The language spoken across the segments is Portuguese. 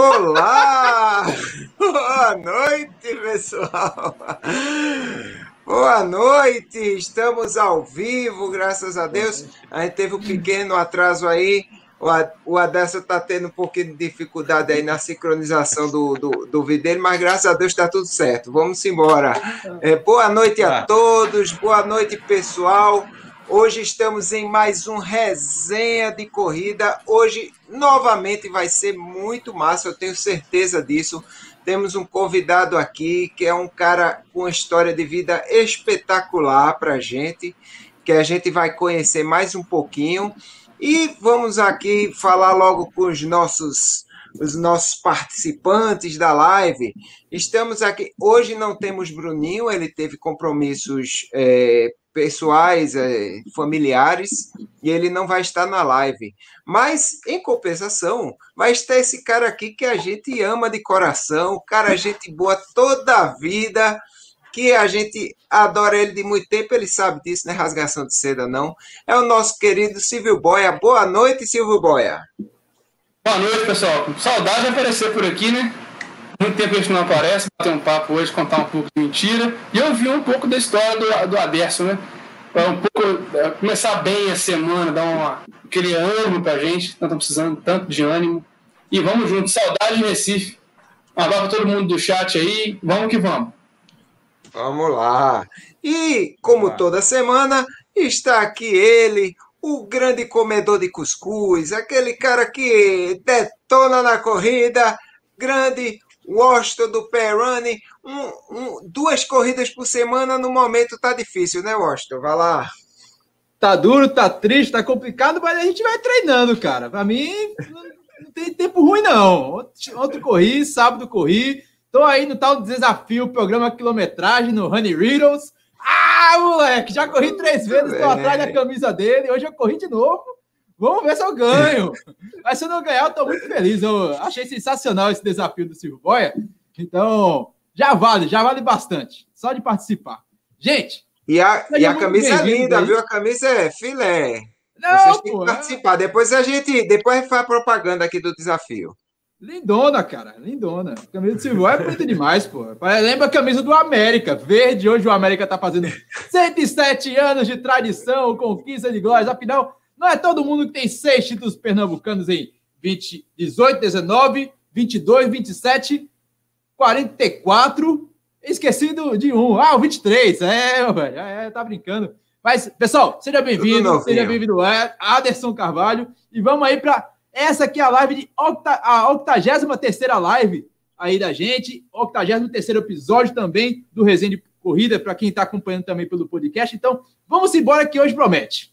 Olá! Boa noite, pessoal! Boa noite! Estamos ao vivo, graças a Deus. A gente teve um pequeno atraso aí. O Adesso está tendo um pouquinho de dificuldade aí na sincronização do, do, do vídeo mas graças a Deus está tudo certo. Vamos embora. É, boa noite a todos, boa noite, pessoal. Hoje estamos em mais um resenha de corrida. Hoje novamente vai ser muito massa, eu tenho certeza disso. Temos um convidado aqui que é um cara com uma história de vida espetacular para gente, que a gente vai conhecer mais um pouquinho. E vamos aqui falar logo com os nossos os nossos participantes da live. Estamos aqui. Hoje não temos Bruninho, ele teve compromissos é, pessoais, é, familiares, e ele não vai estar na live. Mas, em compensação, vai estar esse cara aqui que a gente ama de coração, cara, gente boa toda a vida, que a gente adora ele de muito tempo, ele sabe disso, não é rasgação de seda, não. É o nosso querido Silvio Boia. Boa noite, Silvio Boia. Boa noite, pessoal. Saudade de aparecer por aqui, né? Muito tempo a gente não aparece, bater um papo hoje, contar um pouco de mentira. E eu vi um pouco da história do, do Aderson, né? Para um pouco é, começar bem a semana, dar uma, aquele ânimo pra gente, nós estamos precisando tanto de ânimo. E vamos juntos, saudade de Recife. Um abraço para todo mundo do chat aí, vamos que vamos. Vamos lá. E, como toda semana, está aqui ele, o grande comedor de cuscuz, aquele cara que detona na corrida, grande Washington do Perrone, um, um, duas corridas por semana no momento tá difícil, né, Washington? Vai lá. Tá duro, tá triste, tá complicado, mas a gente vai treinando, cara. Para mim, não tem tempo ruim, não. Ontem corri, sábado corri. Tô aí no tal desafio, programa quilometragem no Honey Riddles. Ah, moleque, já corri três vezes, tô atrás da camisa dele. Hoje eu corri de novo. Vamos ver se eu ganho. Mas se eu não ganhar, eu tô muito feliz. Eu achei sensacional esse desafio do Silvio Boia. Então, já vale, já vale bastante. Só de participar. Gente. E a, e a camisa é linda, viu? A camisa é filé. Não, Vocês têm pô, que participar. É... Depois a gente. Depois a gente faz a propaganda aqui do desafio. Lindona, cara, lindona. A camisa do Silvio é bonita demais, pô. Lembra a camisa do América, verde. Hoje o América tá fazendo 107 anos de tradição, conquista de glórias. Afinal, não é todo mundo que tem seis títulos pernambucanos em 20, 18, 19, 22, 27, 44. Esquecido de um. Ah, o 23. É, meu velho. É, tá brincando. Mas, pessoal, seja bem-vindo. Seja bem-vindo, é, Aderson Carvalho. E vamos aí para essa aqui, a live de octa, a 83 live aí da gente. 83 episódio também do Resenha de Corrida, para quem está acompanhando também pelo podcast. Então, vamos embora que hoje promete.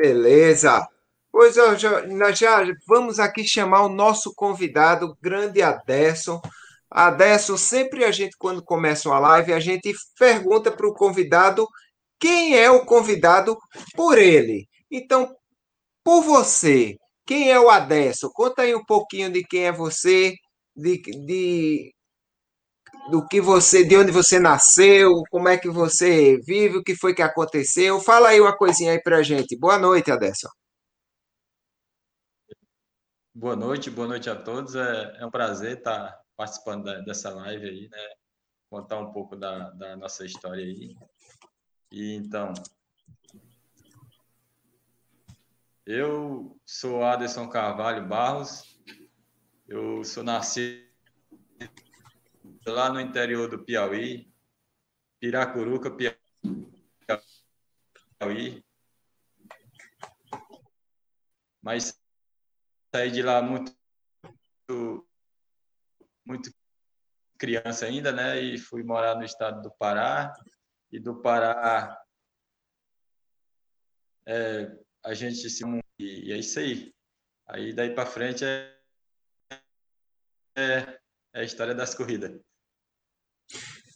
Beleza. Pois já, nós já vamos aqui chamar o nosso convidado, grande Adesso. Adesso, sempre a gente, quando começa uma live, a gente pergunta para o convidado quem é o convidado por ele. Então, por você, quem é o Adesso? Conta aí um pouquinho de quem é você, de, de do que você, de onde você nasceu, como é que você vive, o que foi que aconteceu. Fala aí uma coisinha aí pra gente. Boa noite, Aderson. Boa noite, boa noite a todos. É, é um prazer estar participando da, dessa live aí, né? Contar um pouco da, da nossa história aí. E então, eu sou Aderson Carvalho Barros, eu sou nascido lá no interior do Piauí, Piracuruca, Piauí. Mas saí de lá muito, muito criança ainda, né? E fui morar no estado do Pará. E do Pará, é, a gente se. E é isso aí. Aí daí para frente é, é, é a história das corridas.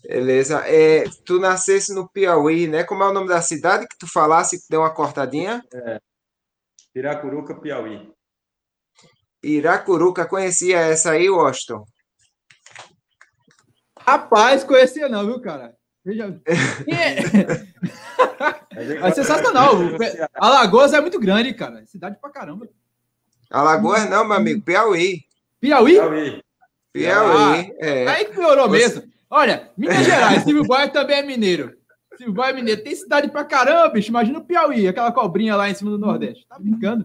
Beleza. É, tu nascesse no Piauí, né? Como é o nome da cidade que tu falasse que deu uma cortadinha? É. Piracuruca, Piauí. Iracuruca, conhecia essa aí, Washington? Rapaz, conhecia não, viu, cara? Veja. é sensacional. Alagoas é muito grande, cara. Cidade pra caramba. Alagoas não, meu amigo. Piauí. Piauí? Piauí. Piauí, é. Aí que piorou Você- mesmo. Olha, Minas Gerais, Silvio Boy também é mineiro. Silvio Boy é mineiro. Tem cidade pra caramba, bicho. Imagina o Piauí, aquela cobrinha lá em cima do Nordeste. Tá brincando.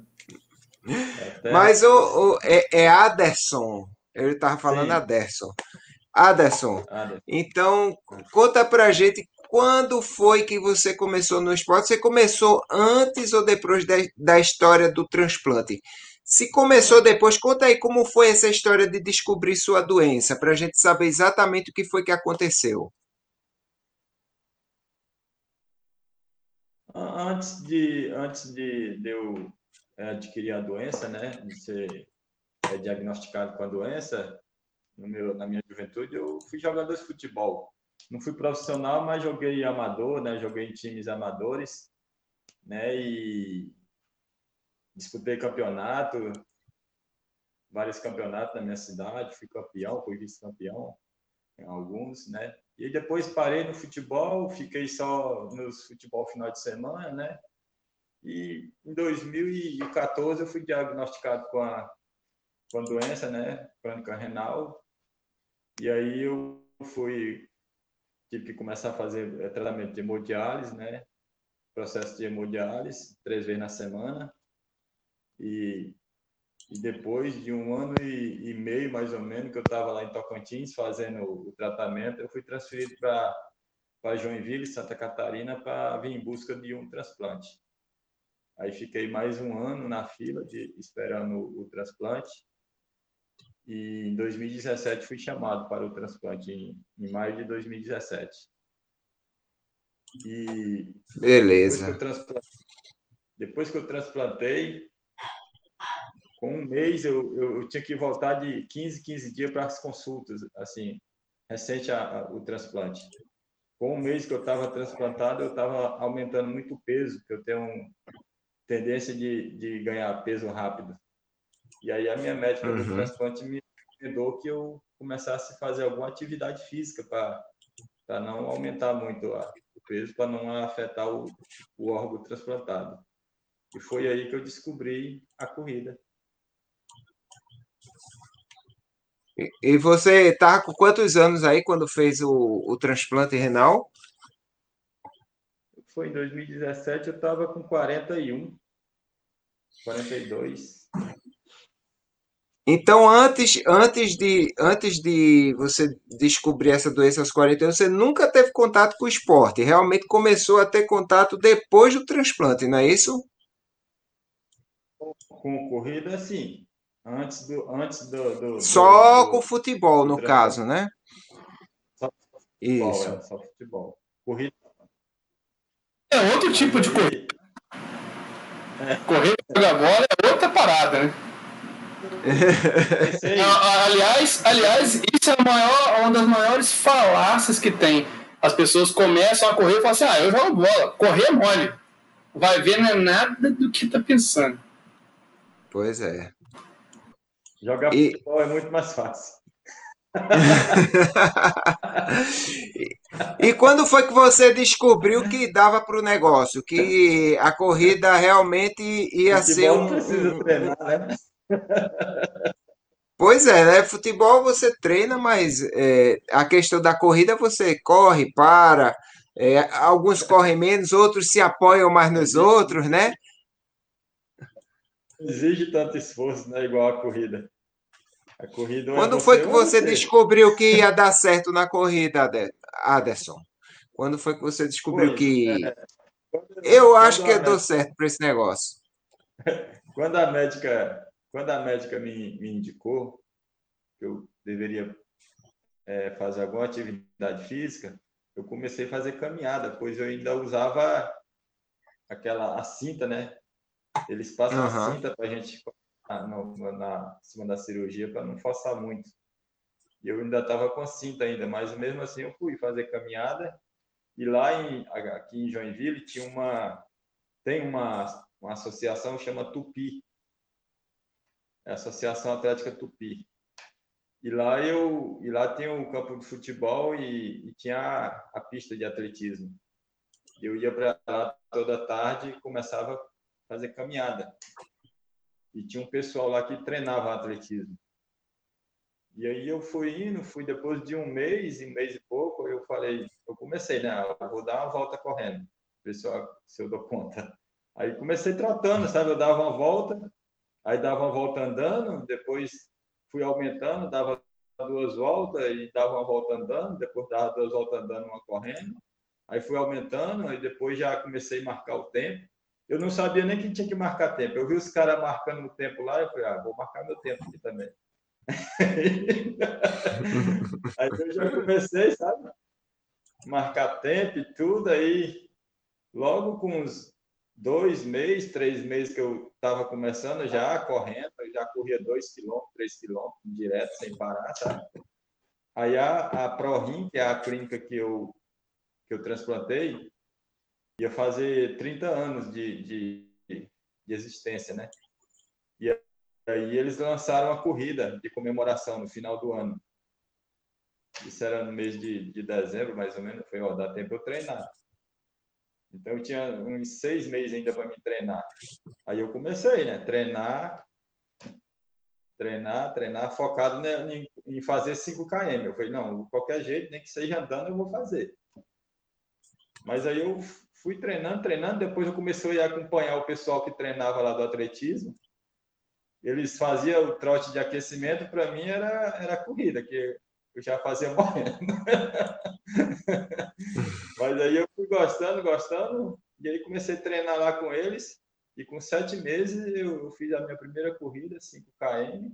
Até- Mas o, o- é, é Aderson. Ele estava falando Sim. Aderson. Aderson, então conta pra gente quando foi que você começou no esporte? Você começou antes ou depois da, da história do transplante? Se começou depois, conta aí como foi essa história de descobrir sua doença, para a gente saber exatamente o que foi que aconteceu. An- Antes de, antes de, de eu eh, adquirir a doença, né, de ser eh, diagnosticado com a doença, meu, na minha juventude, eu fui jogador de futebol. Não fui profissional, mas joguei amador, né, joguei em times amadores, né, e disputei campeonato, vários campeonatos na minha cidade, fui campeão, fui vice-campeão em alguns, né, e depois parei no futebol, fiquei só nos futebol final de semana, né? E em 2014 eu fui diagnosticado com a, com a doença, né? Crônica renal. E aí eu fui, tive que começar a fazer eh, tratamento de hemodiálise, né? Processo de hemodiálise, três vezes na semana. E, e depois de um ano e, e meio, mais ou menos, que eu estava lá em Tocantins fazendo o tratamento, eu fui transferido para Joinville, Santa Catarina, para vir em busca de um transplante. Aí fiquei mais um ano na fila de esperando o, o transplante. E em 2017 fui chamado para o transplante em, em maio de 2017. E Beleza. depois que eu transplantei, com um mês eu, eu, tinha que voltar de 15, 15 dias para as consultas, assim, recente a, a, o transplante. Com um mês que eu estava transplantado, eu estava aumentando muito o peso, que eu tenho tendência de, de ganhar peso rápido. E aí a minha médica do Uhum. transplante me recomendou que eu começasse a fazer alguma atividade física para não aumentar muito a, o peso, para não afetar o, o órgão transplantado. E foi aí que eu descobri a corrida. E- E você estava com quantos anos aí quando fez o, o transplante renal? Foi em 2017, eu estava com 41, 42. Então, antes, antes, de, antes de você descobrir essa doença aos 41, você nunca teve contato com o esporte. Realmente começou a ter contato depois do transplante, não é isso? Com corrida, sim. Antes do. Antes do, do- Só do- com futebol, no caso, né? Só futebol, Isso. é, só futebol. Corrida. É outro tipo de corrida. Correr jogar bola é outra parada, né? Pensei, Ah, Aliás, aliás, isso é a maior, uma das maiores falácias que tem. As pessoas começam a correr e falam assim: ah, eu jogo bola. Correr é mole. Vai ver, não é nada do que tá pensando. Pois é. Jogar E- futebol é muito mais fácil. E quando foi que você descobriu que dava para o negócio, que a corrida realmente ia ser Futebol um, precisa um- treinar, né? Pois é, né? Futebol você treina, mas é, a questão da corrida você corre, para. é, alguns correm menos, outros se apoiam mais nos outros, né? Exige tanto esforço, né? Igual a corrida. A corrida é Quando foi você que é você descobriu que ia dar certo na corrida, Ade- Aderson? Quando foi que você descobriu Pois, que. é. Quando- Eu acho que eu a dou médica- certo para esse negócio. Quando a médica, quando a médica me, me indicou que eu deveria é, fazer alguma atividade física, eu comecei a fazer caminhada, pois eu ainda usava aquela a cinta, né? Eles passam a cinta para a gente na, na em cima da cirurgia para não forçar muito. E eu ainda estava com a cinta ainda, mas mesmo assim eu fui fazer caminhada. E lá em, aqui em Joinville tinha uma tem uma, uma associação que chama Tupi, é a Associação Atlética Tupi. E lá eu e lá tem o campo de futebol e, e tinha a, a pista de atletismo. Eu ia para lá toda tarde e começava fazer caminhada. E tinha um pessoal lá que treinava atletismo. E aí eu fui indo, fui depois de um mês, um mês e pouco, eu falei, eu comecei, né? Eu vou dar uma volta correndo, ver se eu, dou conta. Aí comecei trotando, sabe? Eu dava uma volta, aí dava uma volta andando, depois fui aumentando, dava duas voltas e dava uma volta andando, depois dava duas voltas andando, uma correndo. Aí fui aumentando, aí depois já comecei a marcar o tempo. Eu não sabia nem que tinha que marcar tempo. Eu vi os caras marcando o tempo lá, eu falei, ah, vou marcar meu tempo aqui também. aí eu já comecei, sabe? Marcar tempo e tudo, aí logo com uns dois meses, três meses que eu estava começando já correndo, eu já corria dois quilômetros, três quilômetros direto, sem parar, sabe? Aí a, a ProRim, que é a clínica que eu, que eu transplantei, ia fazer 30 anos de, de, de existência, né? E aí eles lançaram uma corrida de comemoração no final do ano. Isso era no mês de, de dezembro, mais ou menos. Foi, ó, dá tempo eu treinar. Então eu tinha uns seis meses ainda para me treinar. Aí eu comecei, né? Treinar, treinar, treinar, focado né, em, fazer 5 km. Eu falei, não, qualquer jeito, nem que seja andando, eu vou fazer. Mas aí eu fui treinando, treinando, depois eu comecei a acompanhar o pessoal que treinava lá do atletismo. Eles faziam o trote de aquecimento, para mim era, era corrida, que eu já fazia morrendo. Mas aí eu fui gostando, gostando, e aí comecei a treinar lá com eles. E com sete meses eu fiz a minha primeira corrida, 5 km,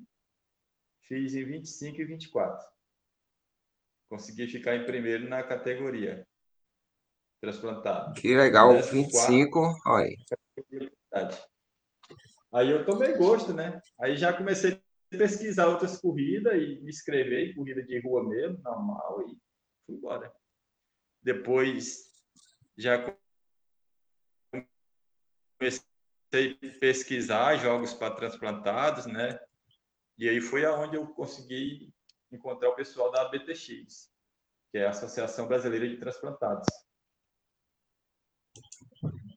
fiz em 25 e 24. Consegui ficar em primeiro na categoria transplantado. Que legal, 25, olha aí. eu tomei gosto, né? Aí já comecei pesquisar outras corridas e me inscrever em corrida de rua mesmo, normal, e fui embora. Depois já comecei a pesquisar jogos para transplantados, né? E aí foi aonde eu consegui encontrar o pessoal da ABTX, que é a Associação Brasileira de Transplantados.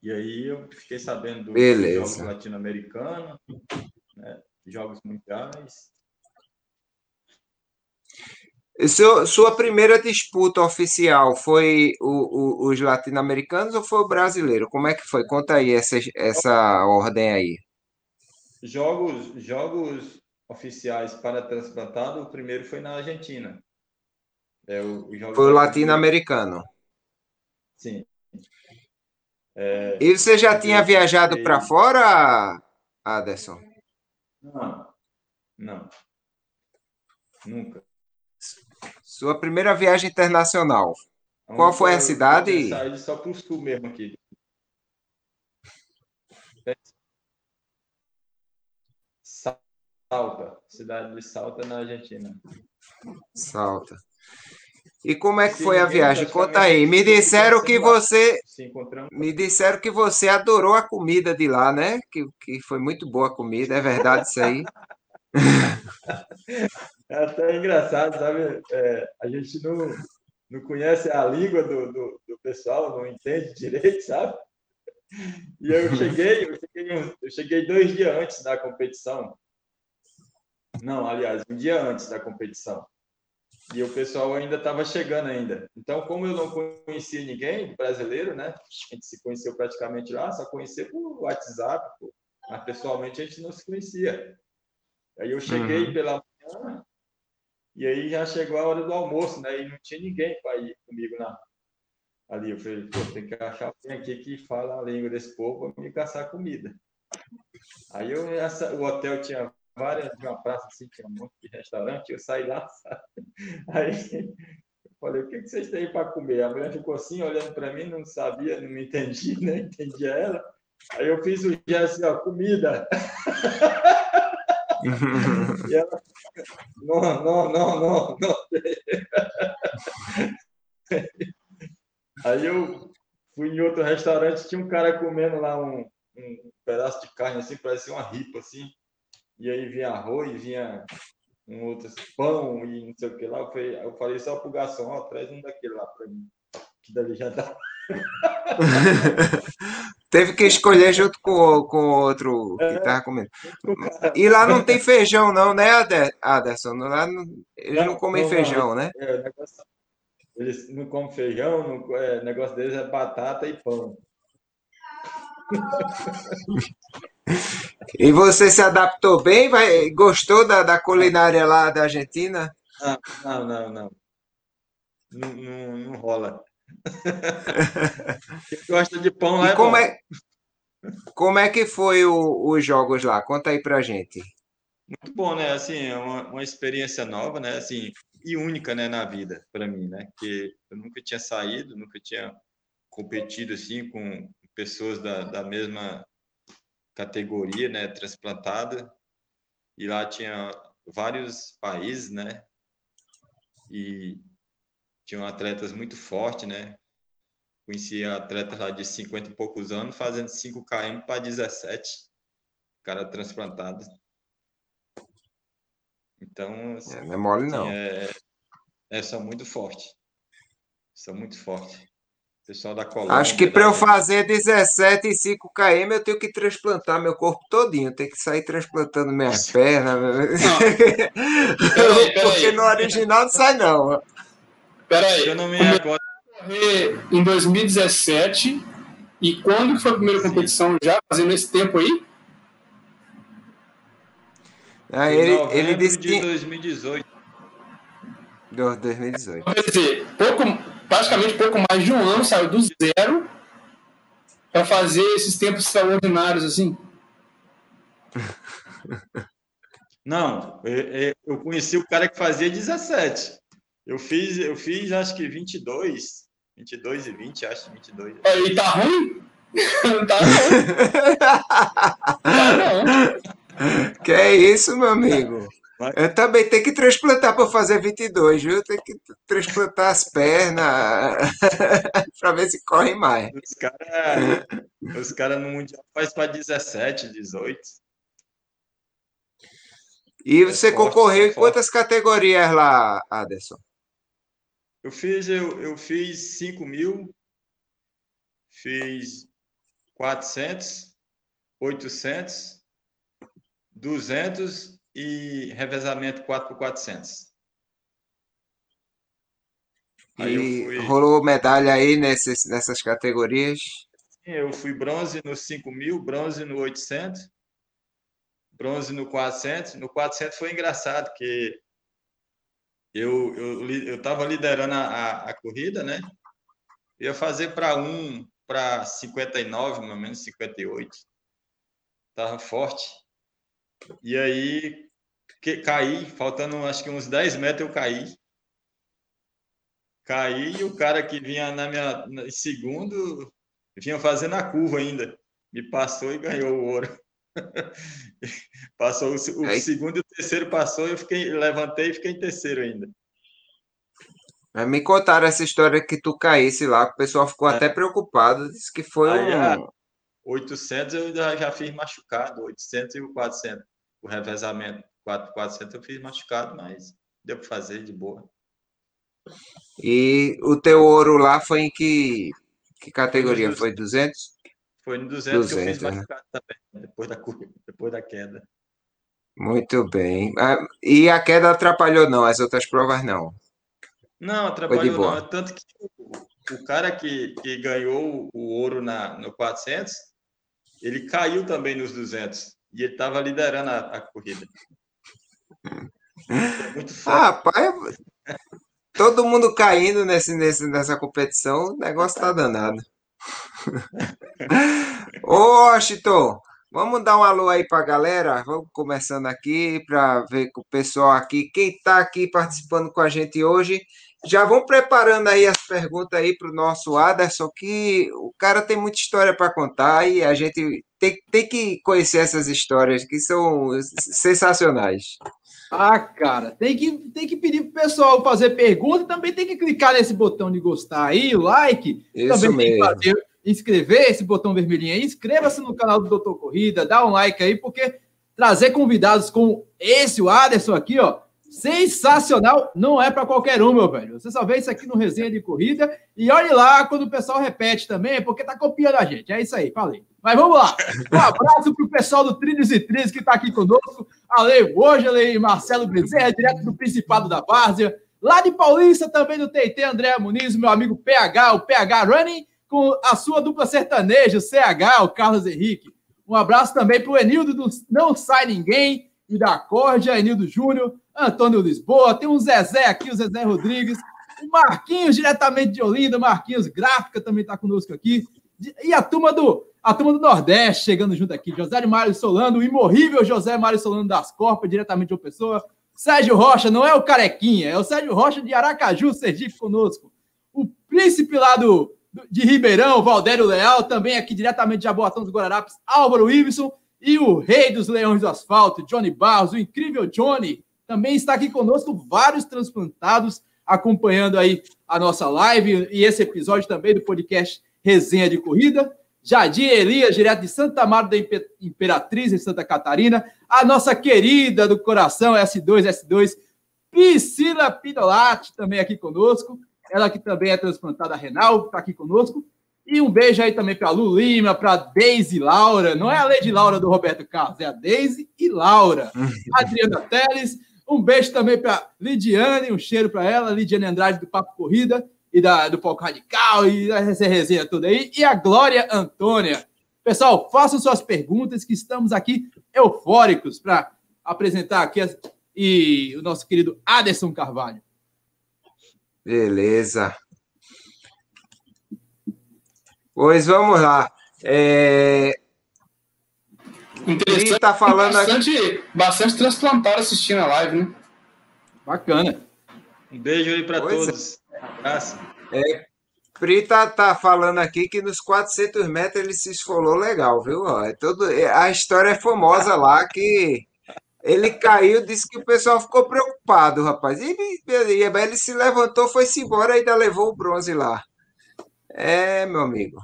E aí eu fiquei sabendo dos jogos latino-americanos, né? Jogos Mundiais. Seu, sua primeira disputa oficial foi o, o, os latino-americanos ou foi o brasileiro? Como é que foi? Conta aí essa, essa ordem aí. Jogos, jogos oficiais para transplantado, o primeiro foi na Argentina. É, o, foi o latino-americano. Sim. É, e você já tinha viajado para fora, Aderson? Não, não. Nunca. Sua primeira viagem internacional. Qual foi a cidade? Eu saí só para o sul mesmo aqui. Salta, cidade de Salta, na Argentina. Salta. E como é que Sim, foi a viagem? Conta aí. Me disseram que você me disseram que você adorou a comida de lá, né? Que, que foi muito boa a comida, é verdade isso aí? É até engraçado, sabe? É, a gente não, não conhece a língua do, do, do, pessoal, não entende direito, sabe? E eu cheguei, eu cheguei, eu cheguei dois dias antes da competição. Não, aliás, um dia antes da competição e o pessoal ainda estava chegando ainda. Então, como eu não conhecia ninguém brasileiro, né? A gente se conheceu praticamente lá, só conhecia por WhatsApp, mas pessoalmente a gente não se conhecia. Aí eu cheguei uhum. pela manhã e aí já chegou a hora do almoço, né? E não tinha ninguém para ir comigo na ali. Eu falei, pô, tem que achar alguém aqui que fala a língua desse povo para me caçar comida. Aí eu, essa, o hotel tinha várias, de uma praça assim, tinha um monte de restaurante, eu saí lá, sabe? Aí eu falei, o que, vocês têm para comer? A mulher ficou assim, olhando para mim, não sabia, não me entendia, né? Entendia ela. Aí eu fiz o gesto assim, ó, comida. e ela, não, não, não, não, não. Aí eu fui em outro restaurante, tinha um cara comendo lá um, um pedaço de carne assim, parecia uma ripa assim e aí vinha arroz, vinha um outro pão e não sei o que lá. Eu falei, eu falei só pro garçom, ó, traz um daquele lá para mim, que dali já dá. Teve que escolher junto com, com o outro que estava é. comendo. E lá não tem feijão, não, né, Aderson? Lá não, eles não, não comem não, feijão, né? É, negócio, eles não comem feijão, o é, negócio deles é batata e pão. E você se adaptou bem? Vai, gostou da, da culinária lá da Argentina? Não, não, não. Não, não, não rola. Quem gosta de pão lá é como bom. É, como é que foi o, os jogos lá? Conta aí pra gente. Muito bom, né? Assim, é uma, uma experiência nova, né? Assim, e única, né, na vida para mim, né? Que eu nunca tinha saído, nunca tinha competido assim com pessoas da, da mesma categoria, né, transplantada. E lá tinha vários países, né? E tinham atletas muito fortes, né? Conhecia atletas lá de 50 e poucos anos fazendo 5 km para 17, cara transplantado. Então, assim, é, não é mole não. É, é, são muito fortes. São muito fortes. Pessoal da Colômbia. Acho que para eu fazer 17 e 5 km eu tenho que transplantar meu corpo todinho, tem que sair transplantando minhas pernas. Porque no original não sai não. Peraí, eu não me recordo. Em 2017, e quando foi a primeira competição já fazendo esse tempo aí? Ah, ele, ele disse de 2018. Do 2018. Quer dizer, pouco, praticamente pouco mais de um ano saiu do zero para fazer esses tempos extraordinários assim. Não, eu conheci o cara que fazia 17. Eu fiz, eu fiz acho que 22, 22 e 20, acho 22. E tá ruim? Não tá ruim. tá não. Que é isso, meu amigo? Eu também tenho que transplantar para fazer 22, viu? Tem que transplantar as pernas para ver se corre mais. Os caras os cara no Mundial faz para 17, 18. E você é concorreu em quantas categorias lá, Aderson? Eu fiz, eu, eu fiz 5 mil, fiz 400, 800, 200 e revezamento 4 por 400. Aí e fui... rolou medalha aí nesses, nessas categorias? Sim, eu fui bronze no 5 mil, bronze no 800, bronze no 400. No 400 foi engraçado, porque eu eu eu estava liderando a, a, corrida, né? Ia fazer para um para 59, mais ou menos 58. Tava forte. E aí que, caí, faltando acho que uns 10 metros eu caí. Caí e o cara que vinha na minha na, segundo vinha fazendo a curva ainda. Me passou e ganhou o ouro. passou o, o segundo e o terceiro passou, eu fiquei, levantei e fiquei em terceiro ainda. Me contaram essa história que tu caísse lá, o pessoal ficou é. até preocupado, disse que foi Aí, um... 800 eu já, já fiz machucado, 800 e o 400, o revezamento, 4, 400 eu fiz machucado, mas deu para fazer de boa. E o teu ouro lá foi em que, que categoria? Foi 200? Foi no 200, 200 que eu fiz né? machucado também, depois da, depois da queda. Muito bem. Ah, e a queda atrapalhou não, as outras provas não? Não, atrapalhou não. É tanto que o, cara que, que ganhou o ouro na, no 400, ele caiu também nos 200. E ele estava liderando a, a corrida. É muito forte. Ah, rapaz, todo mundo caindo nesse, nesse, nessa competição, o negócio tá danado. Ô, Washington, vamos dar um alô aí para a galera. Vamos começando aqui para ver com o pessoal aqui. Quem está aqui participando com a gente hoje já vão preparando aí as perguntas aí para o nosso Aderson, que o cara tem muita história para contar e a gente tem, tem que conhecer essas histórias que são sensacionais. Ah, cara, tem que, tem que pedir pro pessoal fazer pergunta e também tem que clicar nesse botão de gostar aí, o like. Isso também mesmo. tem que fazer, inscrever esse botão vermelhinho aí. Inscreva-se no canal do Doutor Corrida, dá um like aí, porque trazer convidados como esse, o Aderson aqui, ó, Sensacional, não é para qualquer um, meu velho. Você só vê isso aqui no resenha de corrida e olhe lá quando o pessoal repete também, é porque tá copiando a gente. É isso aí, falei. Mas vamos lá. Um abraço pro pessoal do Trilhos e Trilhos que tá aqui conosco. Ale Bojale e Marcelo Bezerra, direto do Principado da Várzea. Lá de Paulista também do TT, André Muniz, meu amigo PH, o PH Running, com a sua dupla sertaneja, o CH, o Carlos Henrique. Um abraço também pro Enildo do Não Sai Ninguém e da Cordia, Enildo Júnior, Antônio Lisboa, tem um Zezé aqui, o Zezé Rodrigues, o Marquinhos, diretamente de Olinda, Marquinhos Gráfica também está conosco aqui, e a turma do a turma do Nordeste chegando junto aqui, José Mário Solano, o imorrível José Mário Solano das Corpas, diretamente de uma pessoa, Sérgio Rocha, não é o Carequinha, é o Sérgio Rocha de Aracaju, Sergipe conosco, o príncipe lá do, de Ribeirão, Valdério Leal, também aqui diretamente de Jaboatão dos Guararapes, Álvaro Iveson, e o rei dos leões do asfalto, Johnny Barros, o incrível Johnny, também está aqui conosco, vários transplantados acompanhando aí a nossa live e esse episódio também do podcast Resenha de Corrida. Jadir Elias, direto de Santa Maria da Imperatriz, em Santa Catarina. A nossa querida do coração, S2, S2, Priscila Pidolati, também aqui conosco. Ela que também é transplantada renal, está aqui conosco. E um beijo aí também para a Lu Lima, para Deise Laura. Não é a Lady Laura do Roberto Carlos, é a Deise e Laura. Adriana Teles, um beijo também para Lidiane, um cheiro para ela, Lidiane Andrade do Papo Corrida e da, do Palco Radical e essa resenha toda aí. E a Glória Antônia. Pessoal, façam suas perguntas, que estamos aqui eufóricos para apresentar aqui as, e o nosso querido Aderson Carvalho. Beleza. Pois vamos lá. É... Interessante. tá falando bastante, aqui... bastante transplantado assistindo a live, né? Bacana. Um beijo aí para é. todos. Abraço. É, Pri tá, tá falando aqui que nos 400 metros ele se esfolou legal, viu? É todo, é- a história é famosa lá que ele caiu, disse que o pessoal ficou preocupado, rapaz. E ele, e ele se levantou, foi-se embora e ainda levou o bronze lá. É, meu amigo.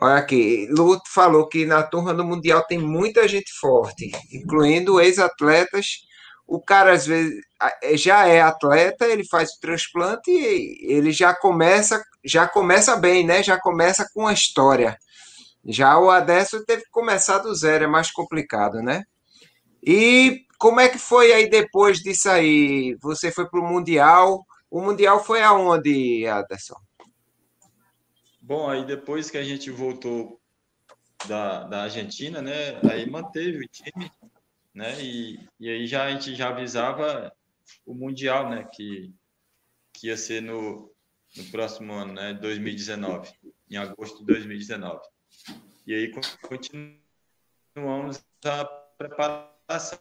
Olha aqui, Luto falou que na turma do Mundial tem muita gente forte, incluindo ex-atletas. O cara, às vezes, a- já é atleta, ele faz o transplante e ele já começa, já começa bem, né? Já começa com a história. Já o Adesso teve que começar do zero, é mais complicado, né? E como é que foi aí depois disso aí? Você foi para o Mundial. O Mundial foi aonde, Aderson? Bom, aí depois que a gente voltou da, da Argentina, né? Aí manteve o time, né? E, e aí já a gente já avisava o Mundial, né? Que, que ia ser no, no próximo ano, né? 2019, em agosto de 2019. E aí con- continuamos a preparação,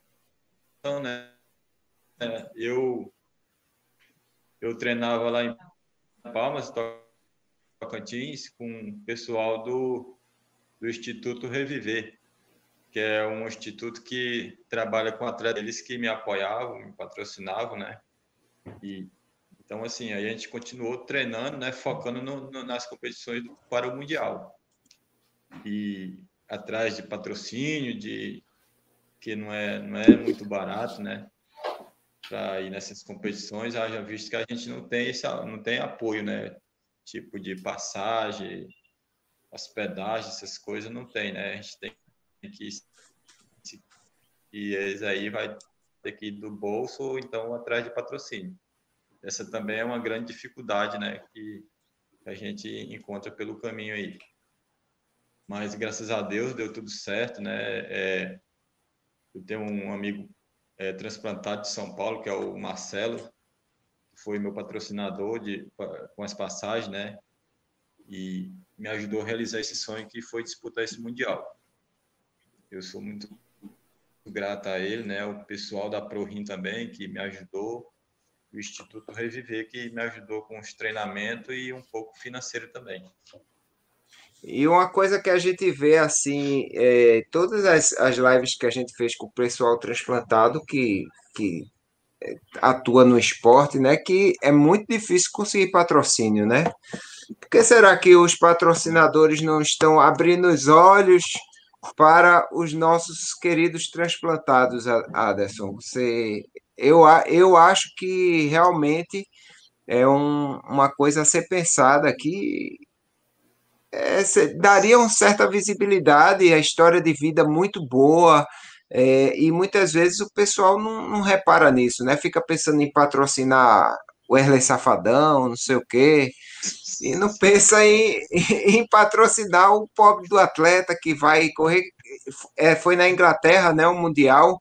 né? É, Eu, eu treinava lá em Palmas, Tocantins com o pessoal do, do Instituto Reviver, que é um instituto que trabalha com atletas eles que me apoiavam, me patrocinavam, né? E então assim a gente continuou treinando, né? Focando no, no, nas competições do, para o mundial e atrás de patrocínio, de que não é não é muito barato, né? Para ir nessas competições, haja visto que a gente não tem esse não tem apoio, né? Tipo de passagem, hospedagem, essas coisas não tem, né? A gente tem que e eles aí vai ter que ir do bolso ou então atrás de patrocínio. Essa também é uma grande dificuldade, né? Que a gente encontra pelo caminho aí. Mas graças a Deus deu tudo certo, né? É, eu tenho um amigo é, transplantado de São Paulo que é o Marcelo, foi meu patrocinador de, com as passagens, né? E me ajudou a realizar esse sonho que foi disputar esse mundial. Eu sou muito grato a ele, né? O pessoal da ProRim também que me ajudou, o Instituto Reviver que me ajudou com os treinamentos e um pouco financeiro também. E uma coisa que a gente vê assim, é, todas as, as lives que a gente fez com o pessoal transplantado que, que atua no esporte, né? Que é muito difícil conseguir patrocínio, né? Por que será que os patrocinadores não estão abrindo os olhos para os nossos queridos transplantados, Aderson? Você eu, eu acho que realmente é um, uma coisa a ser pensada que é, daria uma certa visibilidade, a história de vida muito boa, é, e muitas vezes o pessoal não, não, repara nisso, né? Fica pensando em patrocinar o Erle Safadão, não sei o quê, e não pensa em, em patrocinar o pobre do atleta que vai correr. É, foi na Inglaterra, né? O Mundial.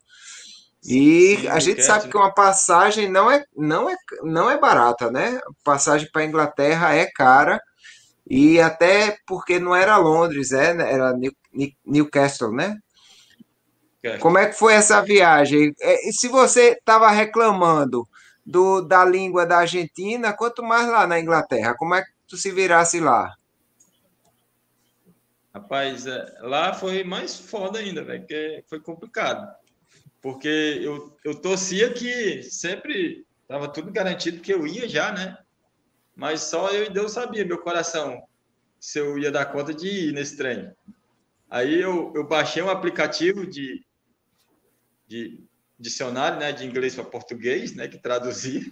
E Sim, a gente sabe que uma passagem não é, não é, não é barata, né? Passagem para a Inglaterra é cara. E até porque não era Londres, é, era Newcastle, né? Como é que foi essa viagem? É, se você estava reclamando do, da língua da Argentina, quanto mais lá na Inglaterra, como é que tu se virasse lá? Rapaz, é, lá foi mais foda ainda, velho, porque foi complicado. Porque eu, eu torcia que sempre estava tudo garantido que eu ia já, né? Mas só eu e Deus sabia, meu coração, se eu ia dar conta de ir nesse trem. Aí eu, eu baixei um aplicativo de, de dicionário né, de inglês para português, né, que traduzia.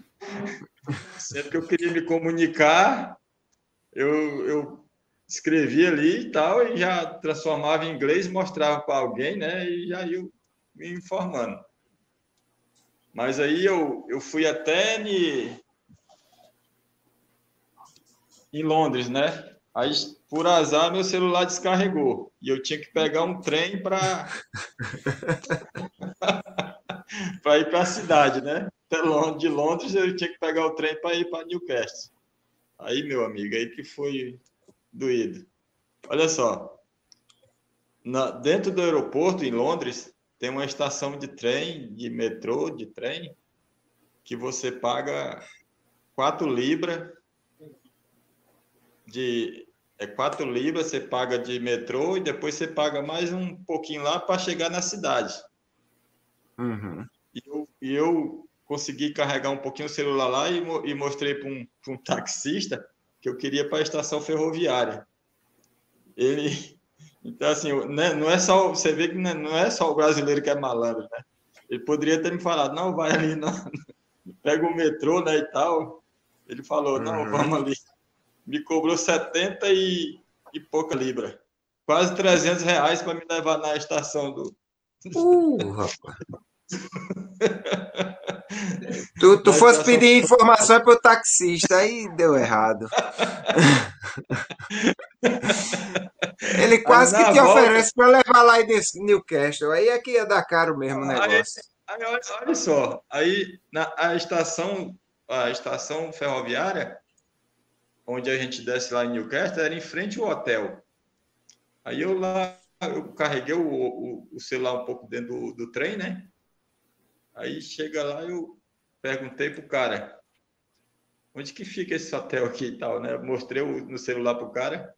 Sempre que eu queria me comunicar, eu, eu escrevia ali e tal, e já transformava em inglês, mostrava para alguém, né, e já ia me informando. Mas aí eu, eu fui até em, em Londres, né? Aí, por azar, meu celular descarregou. E eu tinha que pegar um trem para para ir para a cidade, né? De Londres eu tinha que pegar o trem para ir para Newcastle. Aí, meu amigo, aí que foi doído. Olha só, na, dentro do aeroporto em Londres tem uma estação de trem, de metrô, de trem, que você paga 4 libras de é 4 libras você paga de metrô e depois você paga mais um pouquinho lá para chegar na cidade. Uhum. E, eu, e eu consegui carregar um pouquinho o celular lá e, e mostrei para um, um taxista que eu queria para a estação ferroviária. Ele, então assim, né, não é só você vê que é, não é só o brasileiro que é malandro, né? Ele poderia ter me falado, não, vai ali, não, pega o metrô, né, e tal. Ele falou, não, uhum. vamos ali. Me cobrou 70 e, e pouca libra. Quase 300 reais para me levar na estação do, Uh, rapaz. tu, tu fosse pedir informações para o taxista, aí deu errado. Ele quase que te volta... oferece para levar lá em Newcastle. Aí é que ia dar caro mesmo o negócio. Aí, aí, olha só, aí na a estação, a estação ferroviária, onde a gente desce lá em Newcastle, era em frente ao hotel. Aí eu lá eu carreguei o, o, o celular um pouco dentro do, do, trem, né? Aí chega lá, eu perguntei pro cara, onde que fica esse hotel aqui e tal, né? Mostrei o, no celular pro cara,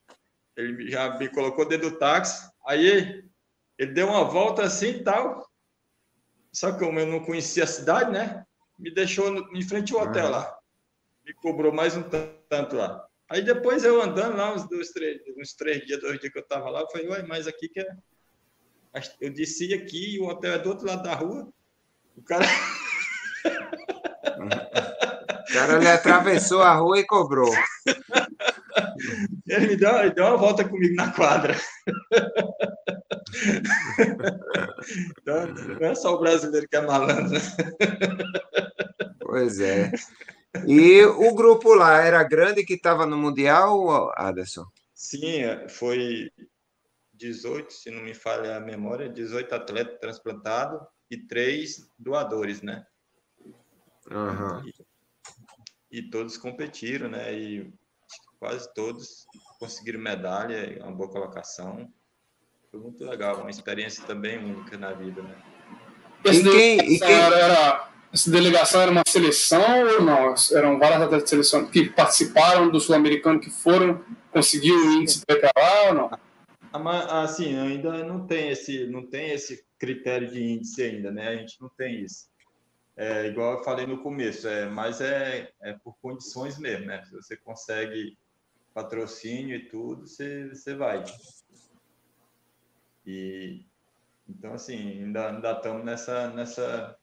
ele já me colocou dentro do táxi, aí ele deu uma volta assim e tal, só que como eu não conhecia a cidade, né? Me deixou em frente ao hotel lá, me cobrou mais um tanto lá. Aí depois eu andando lá, uns dois, três, uns três dias, dois dias que eu estava lá, eu falei, ué, mas aqui que é. Eu desci aqui e o hotel é do outro lado da rua. O cara. O cara ele atravessou a rua e cobrou. Ele me deu, ele deu uma volta comigo na quadra. Então, não é só o brasileiro que é malandro. Pois é. E o grupo lá era grande que estava no Mundial, Aderson? Sim, é, foi 18, se não me falha a memória, 18 atletas transplantados e três doadores, né? Uhum. E, e, todos competiram, né? E quase todos conseguiram medalha, uma boa colocação. Foi muito legal, uma experiência também única na vida, né? E quem, e quem... Era, essa delegação era uma seleção ou não? Eram várias atletas de seleção que participaram do Sul-Americano que foram, conseguiram o índice para lá ou não? Ah, assim, ainda não tem esse, não tem esse critério de índice ainda, né? A gente não tem isso. É, igual eu falei no começo, é, mas é, é por condições mesmo, né? Se você consegue patrocínio e tudo, você, você vai. E então assim, ainda ainda estamos nessa nessa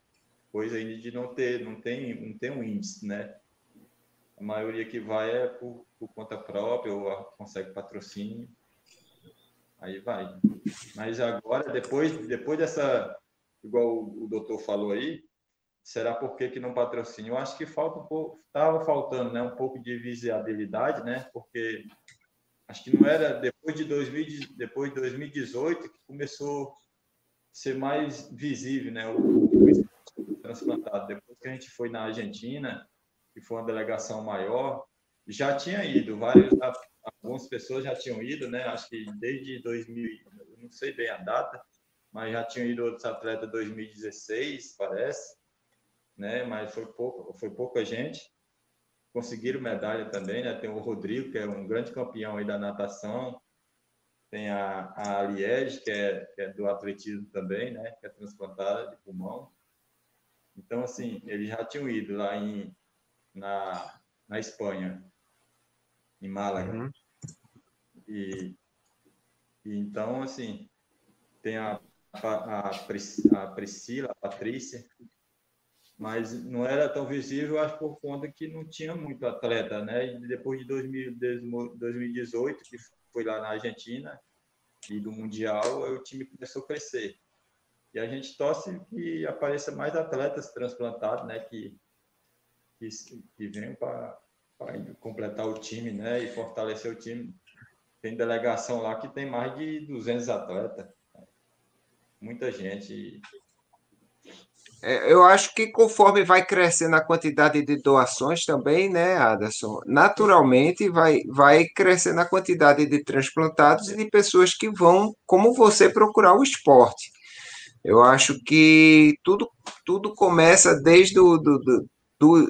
coisa aí de não ter, não tem, não tem um índice, né? A maioria que vai é por, por conta própria ou consegue patrocínio. Aí vai. Mas agora, depois, depois dessa, igual o, o doutor falou aí, será por que, não patrocínio? Eu acho que falta um pouco, estava faltando, né, um pouco de visibilidade, né? Porque acho que não era depois de 2000, depois de 2018 que começou a ser mais visível, né, o, o transplantado. Depois que a gente foi na Argentina, que foi uma delegação maior, já tinha ido, várias, algumas pessoas já tinham ido, né? Acho que desde 2000, não sei bem a data, mas já tinham ido outros atletas 2016, parece, né? Mas foi pouco, foi pouca gente. Conseguiram medalha também, né? Tem o Rodrigo, que é um grande campeão aí da natação. Tem a, a Liege, que é, que é do atletismo também, né? Que é transplantada de pulmão. Então, assim, eles já tinham ido lá em, na, na Espanha, em Málaga. Uhum. E, e, então, assim, tem a, a, a, Priscila, a Patrícia, mas não era tão visível, acho por conta que não tinha muito atleta, né? E depois de 2000, 2018, que foi lá na Argentina, e do Mundial, o time começou a crescer. E a gente torce que apareça mais atletas transplantados, né? Que, que, que venham para completar o time, né? E fortalecer o time. Tem delegação lá que tem mais de 200 atletas. Muita gente. É, eu acho que conforme vai crescendo a quantidade de doações também, né, Aderson? Naturalmente vai, vai crescendo a quantidade de transplantados e de pessoas que vão, como você, procurar o esporte. Eu acho que tudo, tudo começa desde o do, do, do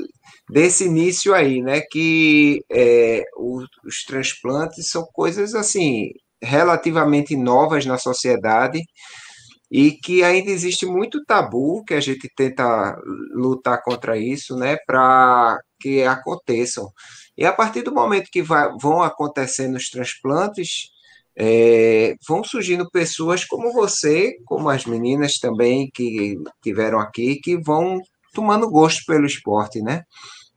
desse início aí, né? Que é, os, os transplantes são coisas assim relativamente novas na sociedade e que ainda existe muito tabu que a gente tenta lutar contra isso, né? Para que aconteçam. E a partir do momento que vai, vão acontecendo os transplantes, é, vão surgindo pessoas como você, como as meninas também que tiveram aqui, que vão tomando gosto pelo esporte, né?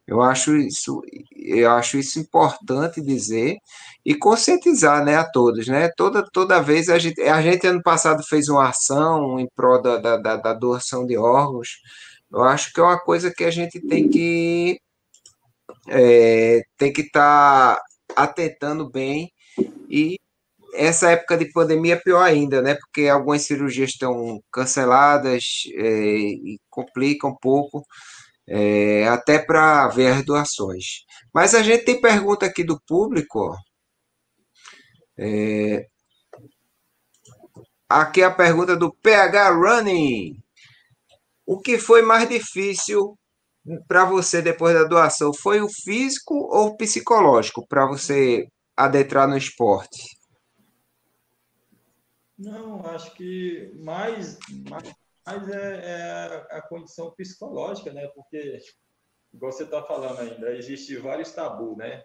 Eu acho isso, eu acho isso importante dizer e conscientizar, né, a todos, né? Toda, toda vez a gente, a gente ano passado fez uma ação em prol da, da, da doação de órgãos. Eu acho que é uma coisa que a gente tem que é, tem que estar tá atentando bem e essa época de pandemia é pior ainda, né? Porque algumas cirurgias estão canceladas é, e complica um pouco, é, até para ver as doações. Mas a gente tem pergunta aqui do público. É, aqui a pergunta do PH Running. O que foi mais difícil para você depois da doação? Foi o físico ou o psicológico para você adentrar no esporte? Não, acho que mais, mais, mais é, é, a condição psicológica, né? Porque, igual você está falando ainda, existe vários tabus, né?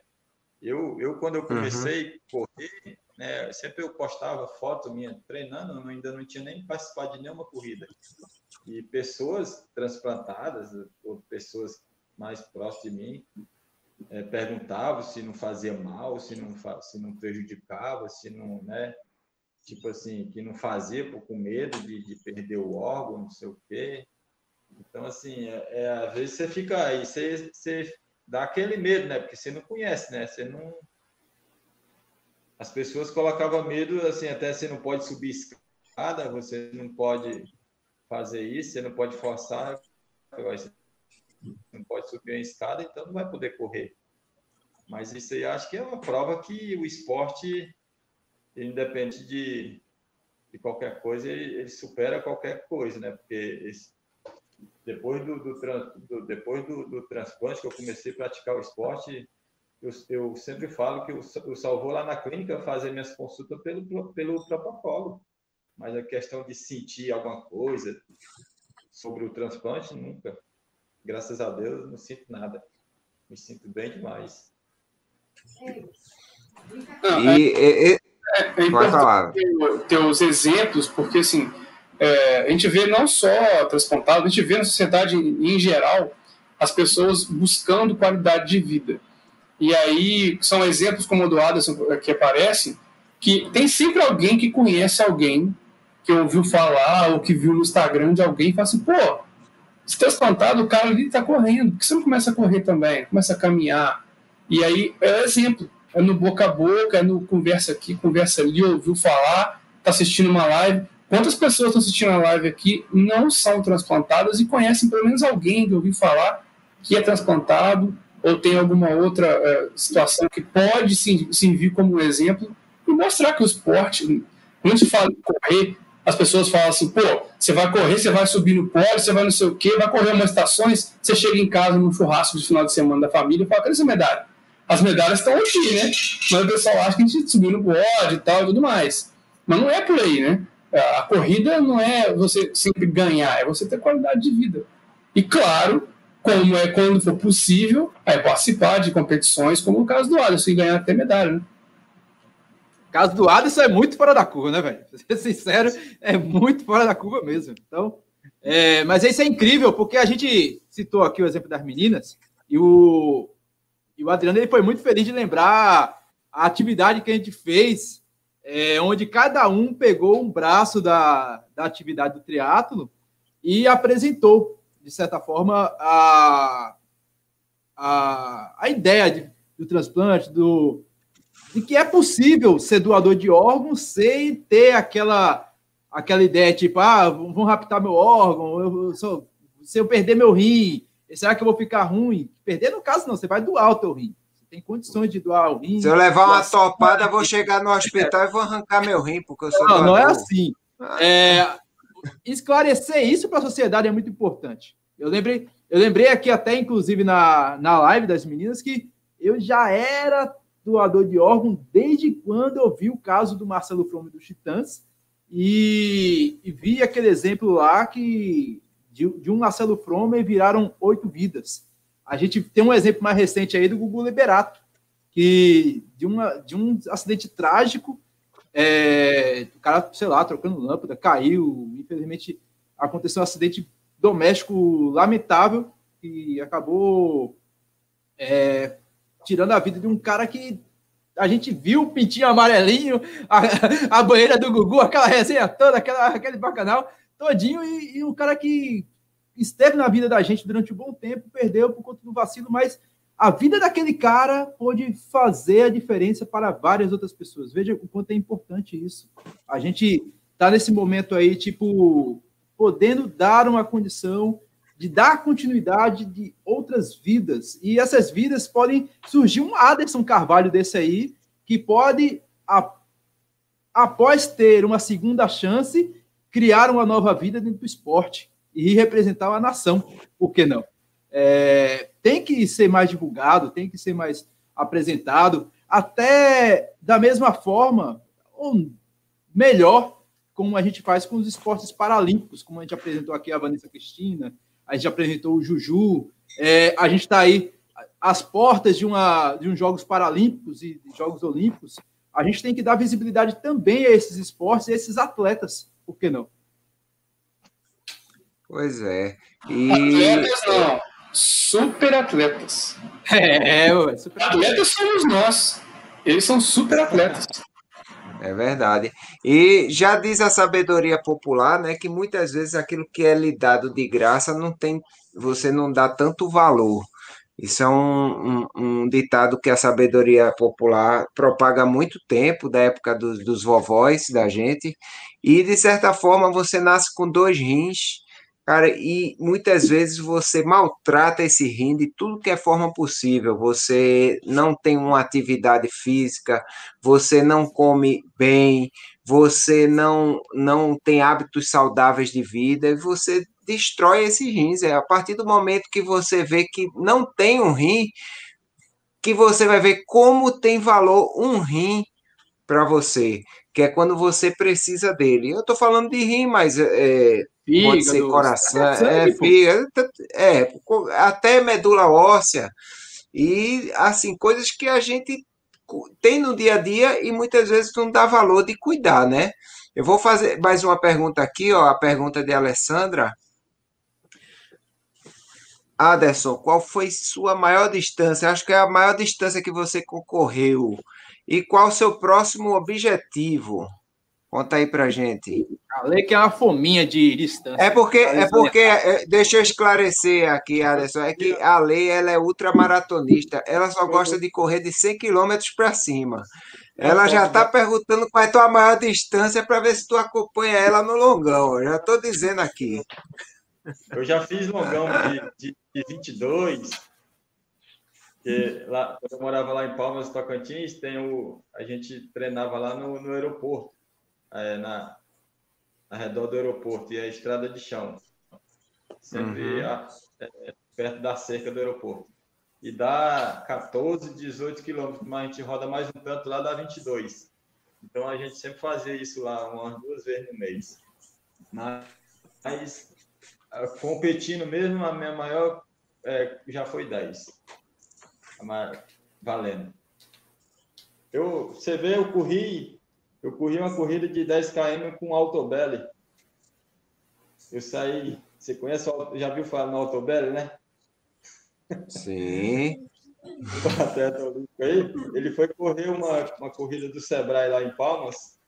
Eu, eu quando eu comecei uhum. a correr, né, sempre eu postava foto minha treinando, eu ainda não tinha nem participado de nenhuma corrida. E pessoas transplantadas, ou pessoas mais próximas de mim, é, perguntavam se não fazia mal, se não, se não prejudicava, se não, né? Tipo assim, que não fazia por, com medo de, de perder o órgão, não sei o quê. Então, assim, é, é, às vezes você fica aí, você, você dá aquele medo, né? Porque você não conhece, né? Você não. As pessoas colocavam medo, assim, até você não pode subir escada, você não pode fazer isso, você não pode forçar, você não pode subir a escada, então não vai poder correr. Mas isso aí acho que é uma prova que o esporte independente de, de qualquer coisa, ele, ele, supera qualquer coisa, né? Porque esse, depois do, do, do depois do, do, transplante que eu comecei a praticar o esporte, eu, eu sempre falo que eu, eu só vou lá na clínica fazer minhas consultas pelo, pelo protocolo. Mas a questão de sentir alguma coisa sobre o transplante, nunca. Graças a Deus, não sinto nada. Me sinto bem demais. Não, e, é... É, importante ter, ter, os exemplos, porque assim, é, a gente vê não só transplantado, a gente vê na sociedade em, em geral as pessoas buscando qualidade de vida. E aí são exemplos como o do Aderson que aparecem, que tem sempre alguém que conhece alguém que ouviu falar ou que viu no Instagram de alguém e fala assim, pô, se transplantado, o cara ali está correndo, por que você não começa a correr também? Começa a caminhar. E aí é exemplo, é no boca a boca, é no conversa aqui, conversa ali, ouviu falar, está assistindo uma live. Quantas pessoas estão assistindo a live aqui não são transplantadas e conhecem pelo menos alguém que ouviu falar que é transplantado ou tem alguma outra uh, situação que pode se, se vir como exemplo e mostrar que o esporte, quando se fala em correr, as pessoas falam assim, pô, você vai correr, você vai subir no pódio, você vai não sei o quê, vai correr umas estações, você chega em casa num churrasco de final de semana da família e fala, cadê essa medalha? As medalhas estão aqui, né? Mas o pessoal acha que a gente subiu no pódio e tal e tudo mais. Mas não é por aí, né? A corrida não é você sempre ganhar, é você ter qualidade de vida. E claro, como é quando for possível, é participar de competições, como o caso do Alisson, e ganhar até medalha, né? O caso do Alisson é muito fora da curva, né, velho? Pra ser sincero, é muito fora da curva mesmo. Então, é, mas isso é incrível, porque a gente citou aqui o exemplo das meninas, e o, e o Adriano ele foi muito feliz de lembrar a atividade que a gente fez, é, onde cada um pegou um braço da, da atividade do triatlo e apresentou de certa forma, a, a, a ideia de, do transplante, do, de que é possível ser doador de órgãos sem ter aquela, aquela ideia tipo, ah, vão raptar meu órgão, eu, eu, se eu perder meu rim, será que eu vou ficar ruim? Perder, no caso, não, você vai doar o teu rim. Você tem condições de doar o rim. Se eu levar uma topada, vou chegar no hospital é. e vou arrancar meu rim, porque eu sou Não, doador. não é assim. É, esclarecer isso para a sociedade é muito importante. Eu lembrei, eu lembrei aqui até, inclusive, na, na live das meninas, que eu já era doador de órgão desde quando eu vi o caso do Marcelo Frome dos Titãs e, e, vi aquele exemplo lá que de, de um Marcelo Frome viraram oito vidas. A gente tem um exemplo mais recente aí do Gugu Liberato, que de, uma, de um acidente trágico é, o cara, sei lá, trocando lâmpada, caiu. Infelizmente, aconteceu um acidente doméstico lamentável que acabou é, tirando a vida de um cara que a gente viu o pintinho amarelinho, a, a banheira do Gugu, aquela resenha toda, aquela, aquele bacanal todinho, e, e um cara que esteve na vida da gente durante um bom tempo, perdeu por conta do vacilo, mas a vida daquele cara pode fazer a diferença para várias outras pessoas. Veja o quanto é importante isso. A gente está nesse momento aí, tipo, podendo dar uma condição de dar continuidade de outras vidas. E essas vidas podem surgir um Aderson Carvalho desse aí, que pode, após ter uma segunda chance, criar uma nova vida dentro do esporte e representar uma nação. Por que não? É, tem que ser mais divulgado, tem que ser mais apresentado, até da mesma forma, ou melhor, como a gente faz com os esportes paralímpicos, como a gente apresentou aqui a Vanessa Cristina, a gente apresentou o Juju, é, a gente está aí às portas de, uma, de uns Jogos Paralímpicos e Jogos Olímpicos, a gente tem que dar visibilidade também a esses esportes e a esses atletas, por que não? Pois é. E... Atletas não super atletas. É, ué, super atletas somos nós. Eles são super atletas. É verdade. E já diz a sabedoria popular, né, que muitas vezes aquilo que é lhe dado de graça não tem, você não dá tanto valor. Isso é um, um, um ditado que a sabedoria popular propaga há muito tempo, da época dos, vovós da gente. E de certa forma você nasce com dois rins Cara, e muitas vezes você maltrata esse rim de tudo que é forma possível. Você não tem uma atividade física, você não come bem, você não, não tem hábitos saudáveis de vida, e você destrói esse rins. É a partir do momento que você vê que não tem um rim, que você vai ver como tem valor um rim para você, que é quando você precisa dele. Eu estou falando de rim, mas é, Fígado, pode ser coração, é, fígado, é, até medula óssea, e assim, coisas que a gente tem no dia a dia e muitas vezes não dá valor de cuidar, né? Eu vou fazer mais uma pergunta aqui, ó, a pergunta de Alessandra. Aderson, qual foi sua maior distância? Acho que é a maior distância que você concorreu. E qual o seu próximo objetivo? Conta aí pra gente. Falei que é uma fominha de distância. É porque, é porque é, deixa eu esclarecer aqui, Aderson, é que a lei ela é ultramaratonista, ela só gosta de correr de 100 km para cima. Ela já está perguntando qual é a tua maior distância para ver se tu acompanha ela no longão. Eu já estou dizendo aqui. Eu já fiz longão de, de, de 22. Que lá, quando eu morava lá em Palmas, Tocantins, tem o, a gente treinava lá no, no aeroporto, é, na, ao redor do aeroporto, e a estrada de chão. Sempre uhum. a, é, perto da cerca do aeroporto. E dá 14, 18 quilômetros, mas a gente roda mais um tanto lá, dá 22. Então a gente sempre fazia isso lá umas duas vezes no mês. Mas competindo mesmo, a minha maior é, já foi 10. Valendo. Eu, você vê, eu corri, eu corri uma corrida de 10 km com Autobelly. Eu saí, você conhece, já viu falar no Autobelly, né? Sim. O atleta olímpico aí, ele foi correr uma, uma corrida do Sebrae lá em Palmas.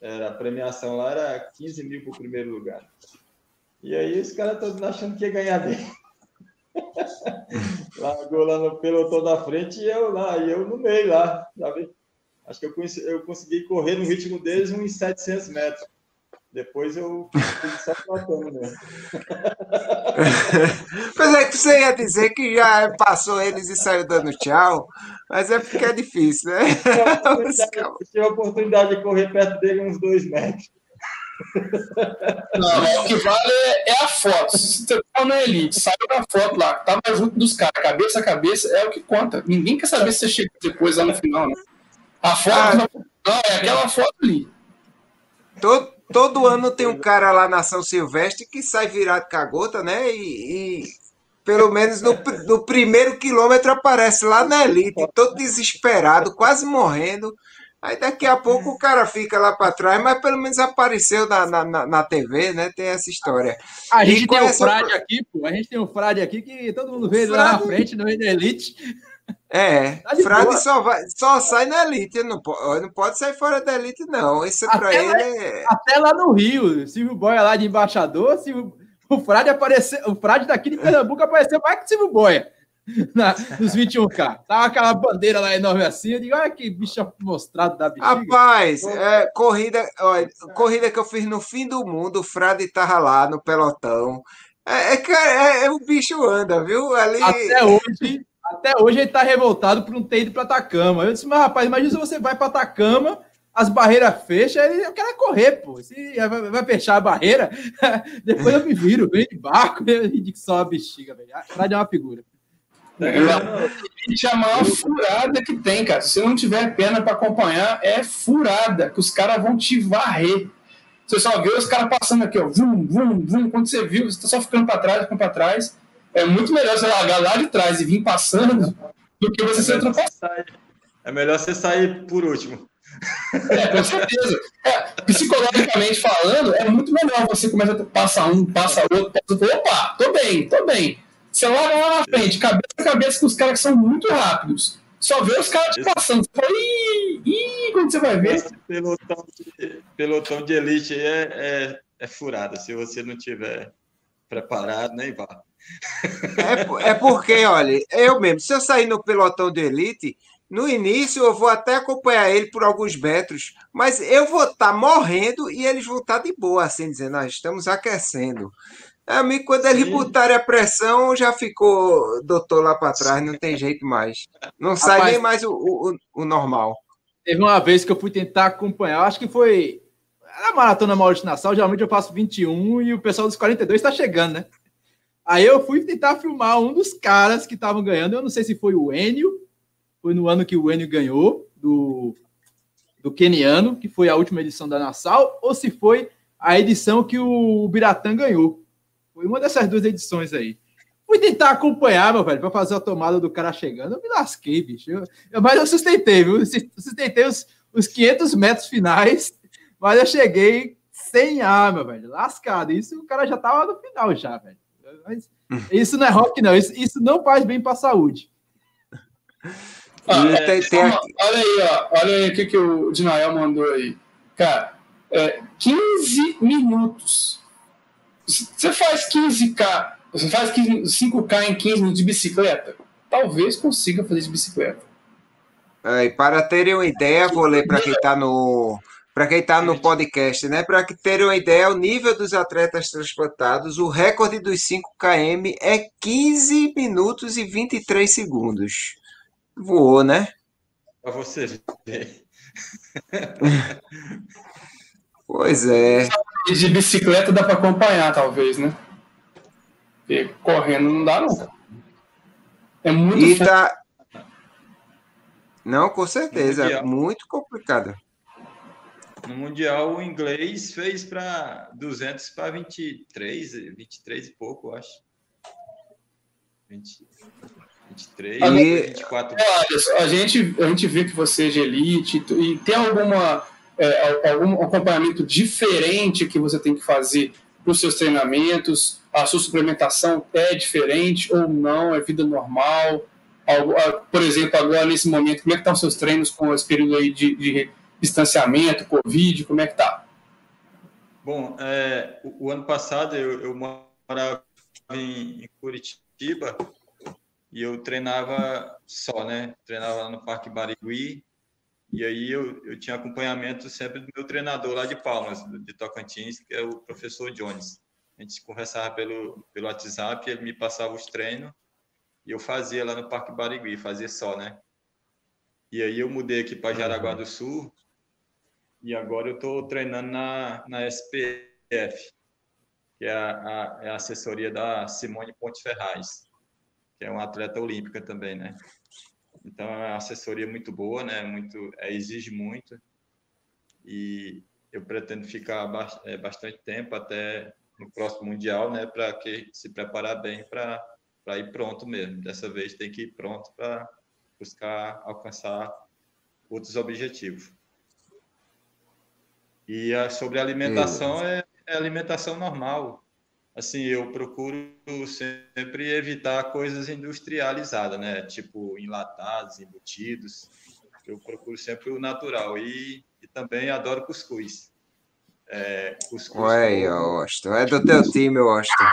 Era, a premiação lá era 15 mil para o primeiro lugar. E aí os caras todos achando que ia ganhar dele. Largou lá no pelotão da frente e eu lá, e eu no meio lá, sabe? Acho que eu, conheci, eu consegui correr no ritmo deles uns 700 metros. Depois eu fui só tratando mesmo. Pois é que você ia dizer que já passou eles e saiu dando tchau, mas é porque é difícil, né? Eu tive a oportunidade de correr perto dele uns dois metros. Não, o que vale é, é a foto. Se você tá na elite, saiu da foto lá, tava junto dos caras, cabeça a cabeça, é o que conta. Ninguém quer saber se você chega depois lá no final, né? A foto ah, não, não, é aquela foto ali. Todo, todo ano tem um cara lá na São Silvestre que sai virado com a gota, né? E, e pelo menos no, no primeiro quilômetro aparece lá na elite, todo desesperado, quase morrendo. Aí daqui a pouco o cara fica lá para trás, mas pelo menos apareceu na, na, na TV, né? Tem essa história. A gente e tem o Frade aqui, pô. A gente tem o Frade aqui que todo mundo vê Frade... lá na frente, no meio da elite. É, tá Frade só, vai, só sai na elite, não pode, não pode sair fora da elite, não. Isso para ele é... Até lá no Rio, Silvio Boia lá de embaixador, Silvio, o Frade apareceu, o Frade daqui de Pernambuco apareceu mais que Silvio Boia. na, nos 21K. Tava aquela bandeira lá enorme assim. Eu digo, olha que bicho mostrado da bexiga. Rapaz, é, corrida, olha, corrida que eu fiz no fim do mundo, o Frade tava lá no pelotão. É, é, é, é o bicho anda, viu? Ali... Até hoje, até hoje ele tá revoltado por não ter ido para Atacama. Eu disse, mas rapaz, imagina se você vai para Atacama, as barreiras fecham, ele, eu quero correr, pô. Se vai, fechar a barreira, depois eu me viro, vem de barco, e só a bexiga, velho. Frade é uma figura. É a maior furada que tem, cara. Se não tiver pena para acompanhar, é furada, que os caras vão te varrer. Você só vê os caras passando aqui, ó, vum, vum, vum. Quando você viu, você tá só ficando para trás, ficando para trás. É muito melhor você largar lá de trás e vir passando do que você é ser ultrapassado. É melhor você sair por último. É, com certeza. É, psicologicamente falando, é muito melhor você começa a passar um, passa outro, passa outro. Opa, tô bem, tô bem. Você olha lá na frente, cabeça a cabeça com os caras que são muito rápidos. Só vê os caras te passando. Você fala, ih, ih, quando você vai ver. Esse pelotão de, pelotão de elite aí é, é, é furada. Se você não tiver preparado, nem vá. É, é porque, olha, eu mesmo, se eu sair no pelotão de elite, no início eu vou até acompanhar ele por alguns metros, mas eu vou estar tá morrendo e eles vão estar tá de boa, assim, dizendo, nós estamos aquecendo. A mim, quando eles botaram a pressão, já ficou doutor lá para trás, não tem jeito mais. Não Rapaz, sai nem mais o, o, o, normal. Teve uma vez que eu fui tentar acompanhar, acho que foi a maratona Maurício Nassau, geralmente eu faço 21 e o pessoal dos 42 está chegando, né? Aí eu fui tentar filmar um dos caras que estavam ganhando, eu não sei se foi o Enio, foi no ano que o Enio ganhou, do, do Keniano, que foi a última edição da Nassau, ou se foi a edição que o Biratã ganhou. Foi uma dessas duas edições aí. Fui tentar acompanhar, meu velho, para fazer a tomada do cara chegando. Eu me lasquei, bicho. Eu, eu, mas eu sustentei, viu? Sustentei os, os 500 metros finais, mas eu cheguei sem ar, meu velho. Lascado. Isso o cara já tava no final já, velho. Mas isso não é rock, não. Isso, isso não faz bem para a saúde. Ah, é, tem, tem olha aí, ó. Olha aí o que, que o Dinael mandou aí. Cara, é, 15 minutos. Você faz 15K, você faz 5K em 15 minutos de bicicleta? Talvez consiga fazer de bicicleta. É, para terem uma ideia, vou ler para quem está no para quem está no podcast, né? Para terem uma ideia, o nível dos atletas transplantados, o recorde dos 5 km é 15 minutos e 23 segundos. Voou, né? Para você ver. pois é. De bicicleta dá para acompanhar, talvez, né? Porque correndo não dá, não. É muito e tá... Não, com certeza. É muito complicado. No Mundial, o inglês fez para 200 para 23, 23 e pouco, eu acho. 20, 23, a 24. É, a, gente, a gente vê que você é de elite e tem alguma, é, algum acompanhamento diferente que você tem que fazer para os seus treinamentos? A sua suplementação é diferente ou não? É vida normal? Por exemplo, agora nesse momento, como é que estão os seus treinos com esse período aí de, de distanciamento, Covid, como é que tá? Bom, é, o, o, ano passado eu, eu morava em, em, Curitiba e eu treinava só, né? Treinava lá no Parque Barigui e aí eu, eu tinha acompanhamento sempre do meu treinador lá de Palmas, de Tocantins, que é o professor Jones. A gente conversava pelo, pelo WhatsApp, ele me passava os treinos e eu fazia lá no Parque Barigui, fazia só, né? E aí eu mudei aqui para Jaraguá do Sul e agora eu estou treinando na, na SPF, que é a, a, é a, assessoria da Simone Ponte Ferraz, que é uma atleta olímpica também, né? Então é uma assessoria muito boa, né? Muito, é, exige muito e eu pretendo ficar é, bastante tempo até no próximo mundial, né? Para que se preparar bem para para ir pronto mesmo. Dessa vez tem que ir pronto para buscar alcançar outros objetivos. E a, sobre alimentação é, é alimentação normal. Assim, eu procuro sempre evitar coisas industrializadas, né? Tipo enlatados, embutidos. Eu procuro sempre o natural. E, e também adoro cuscuz. É, cuscuz. Ué, Austin. É do teu time, Austin.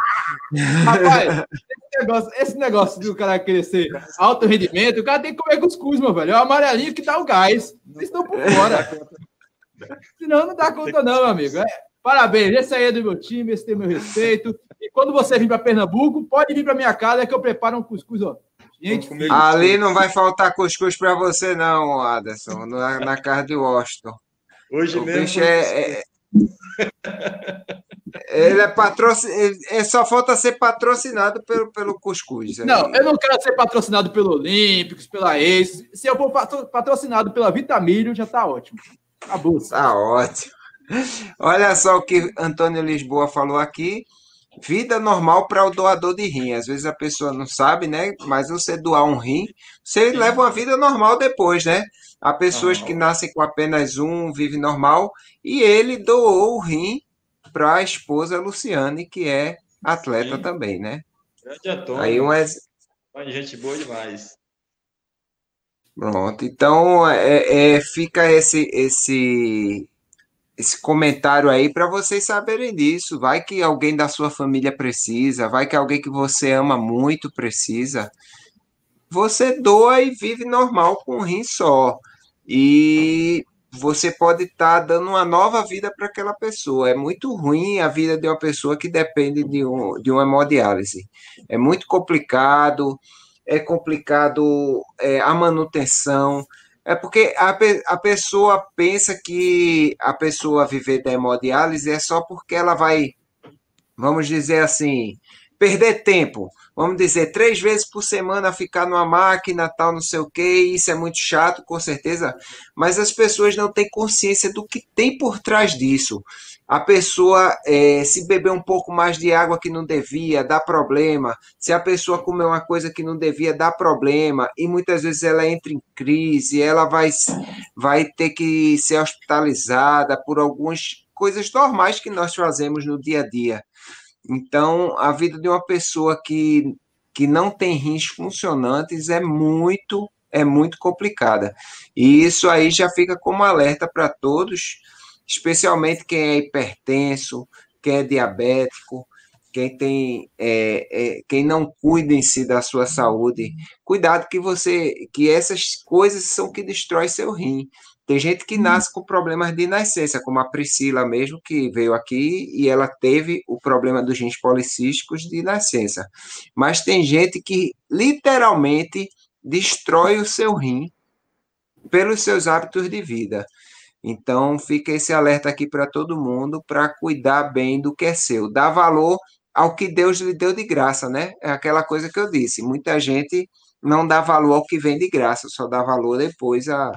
Rapaz, esse negócio, esse negócio do cara crescer alto rendimento, o cara tem que comer cuscuz, meu velho. É o amarelinho que dá o gás. Vocês estão por fora. Senão não dá conta, não, meu amigo. É, parabéns, esse aí é do meu time, esse tem meu respeito. E quando você vir para Pernambuco, pode vir para minha casa que eu preparo um cuscuz, ó. Gente, ali não vai faltar cuscuz para você, não, Aderson, na, na casa de Washington. Hoje o mesmo. É, é, ele é patrocinado. É, só falta ser patrocinado pelo, pelo cuscuz. Não, eu não quero ser patrocinado pelo Olímpicos, pela Ace. Se eu for patrocinado pela Vitamílio, já está ótimo. Acabou. Tá ótimo. Olha só o que Antônio Lisboa falou aqui. Vida normal para o doador de rim. Às vezes a pessoa não sabe, né? Mas você doar um rim, você leva uma vida normal depois, né? Há pessoas que nascem com apenas um, vivem normal, e ele doou o rim para a esposa Luciane, que é atleta Sim. também, né? Grande Antônio. Aí um ex... Gente boa demais. Pronto, então é, é, fica esse, esse, esse comentário aí para vocês saberem disso. Vai que alguém da sua família precisa, vai que alguém que você ama muito precisa. Você doa e vive normal com um rim só. E você pode estar tá dando uma nova vida para aquela pessoa. É muito ruim a vida de uma pessoa que depende de, um, de uma hemodiálise. É muito complicado é complicado é, a manutenção. É porque a, a pessoa pensa que a pessoa viver da hemodiálise é só porque ela vai, vamos dizer assim, perder tempo. Vamos dizer, três vezes por semana ficar numa máquina, tal, não sei o quê, isso é muito chato, com certeza, mas as pessoas não têm consciência do que tem por trás disso. A pessoa é, se beber um pouco mais de água que não devia, dá problema. Se a pessoa comer uma coisa que não devia, dá problema. E muitas vezes ela entra em crise, ela vai, vai ter que ser hospitalizada por algumas coisas normais que nós fazemos no dia a dia. Então, a vida de uma pessoa que, que não tem rins funcionantes é muito, é muito complicada. E isso aí já fica como alerta para todos especialmente quem é hipertenso, quem é diabético, quem tem, é, é, quem não cuida em si da sua saúde. Cuidado que você, que essas coisas são que destrói seu rim. Tem gente que nasce com problemas de nascença, como a Priscila mesmo, que veio aqui e ela teve o problema dos rins policísticos de nascença. Mas tem gente que literalmente destrói o seu rim pelos seus hábitos de vida. Então, fica esse alerta aqui para todo mundo para cuidar bem do que é seu, dar valor ao que Deus lhe deu de graça, né? É aquela coisa que eu disse. Muita gente não dá valor ao que vem de graça, só dá valor depois a,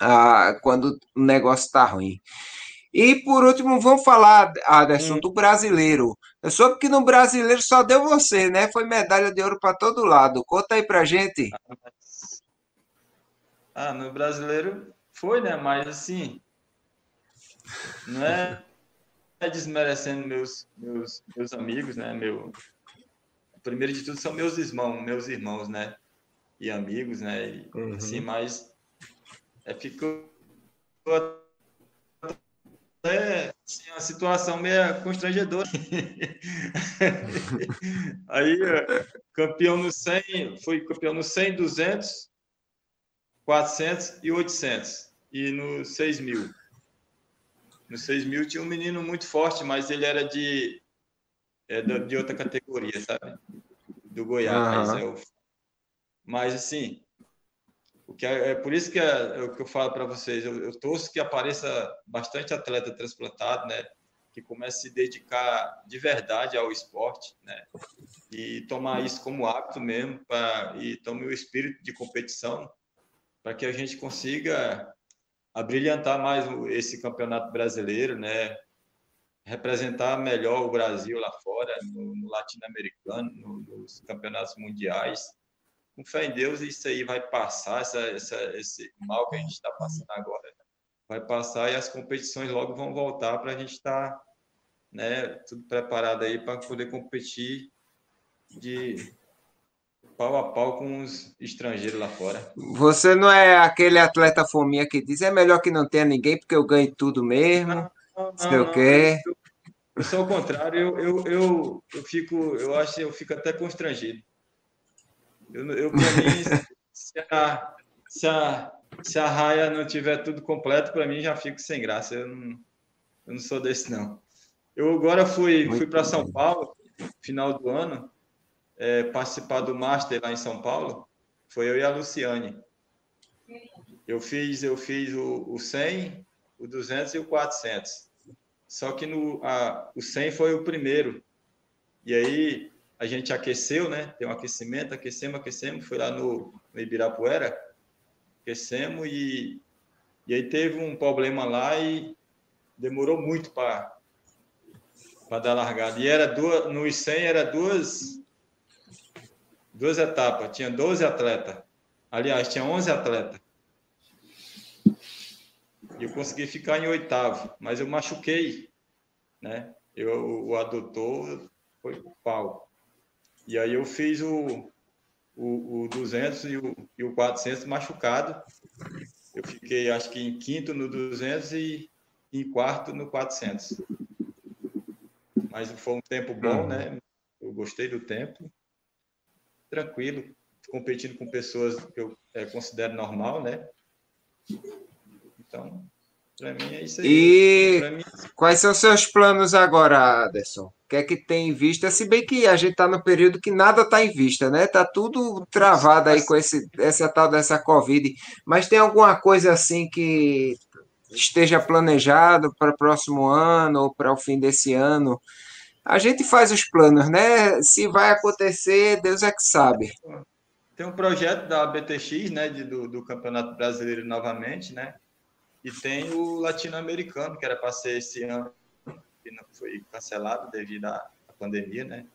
a quando o negócio está ruim. E por último, vamos falar, Aderson, hum. do brasileiro. Eu soube que no brasileiro só deu você, né? Foi medalha de ouro para todo lado. Conta aí pra gente. Ah, no brasileiro foi, né? Mas assim, não é desmerecendo meus, meus, meus amigos, né? Meu, primeiro de tudo são meus irmãos, meus irmãos, né? E amigos, né? E, uhum. Assim, mas é, ficou é assim, uma situação meio constrangedora. Aí, campeão no 100, foi campeão no 100, 200, 400 e 800 e no 6 mil. No 6 mil tinha um menino muito forte, mas ele era de, é, de outra categoria, sabe? Do Goiás. Uhum. É mas, assim, o que é, é por isso que é, é, o que eu falo para vocês. Eu, eu torço que apareça bastante atleta transplantado, né? Que comece a se dedicar de verdade ao esporte, né? E tomar isso como hábito mesmo, pra, e tome o espírito de competição, para que a gente consiga a brilhantar mais esse campeonato brasileiro, né? Representar melhor o Brasil lá fora, no, no latino-americano, no, nos campeonatos mundiais. Com fé em Deus, isso aí vai passar, essa, essa, esse mal que a gente está passando agora, vai passar e as competições logo vão voltar para a gente estar tá, né, tudo preparado aí para poder competir de pau a pau com os estrangeiros lá fora. Você não é aquele atleta fominha que diz é melhor que não tenha ninguém porque eu ganho tudo mesmo. Não, não, sei o quê. Eu, eu sou o contrário, eu, eu, eu, eu, fico, eu acho eu fico até constrangido. Eu, eu para mim, se a, se, a, se a raia não tiver tudo completo, para mim já fico sem graça. Eu não, eu não sou desse, não. Eu agora fui, fui para São Paulo, final do ano, é, participar do Master lá em São Paulo, foi eu e a Luciane. Eu fiz, eu fiz o, o 100, o 200 e o 400. Só que no, a, o 100 foi o primeiro. E aí a gente aqueceu, né? Tem um aquecimento, aquecemos, aquecemos. Foi lá no, no Ibirapuera, aquecemos e, e aí teve um problema lá e demorou muito para dar largada. E era duas, nos 100 era duas duas etapas, tinha 12 atletas. Aliás, tinha 11 atletas. E eu consegui ficar em oitavo, mas eu machuquei, né? Eu, o adutor foi pau. E aí eu fiz o, o, o 200 e o, e o 400 machucado. Eu fiquei, acho que em quinto no 200 e em quarto no 400. Mas foi um tempo bom, né? Eu gostei do tempo tranquilo, competindo com pessoas que eu é, considero normal, né? Então, para mim é isso aí. E mim... É quais são os seus planos agora, Aderson? O que é que tem em vista? Se bem que a gente está no período que nada está em vista, né? Tá tudo travado aí com esse, essa tal dessa Covid. Mas tem alguma coisa assim que esteja planejado para o próximo ano ou para o fim desse ano? A gente faz os planos, né? Se vai acontecer, Deus é que sabe. Tem um projeto da BTX, né, de, do, do Campeonato Brasileiro novamente, né? E tem o latino-americano, que era para ser esse ano que não foi cancelado devido à pandemia, né?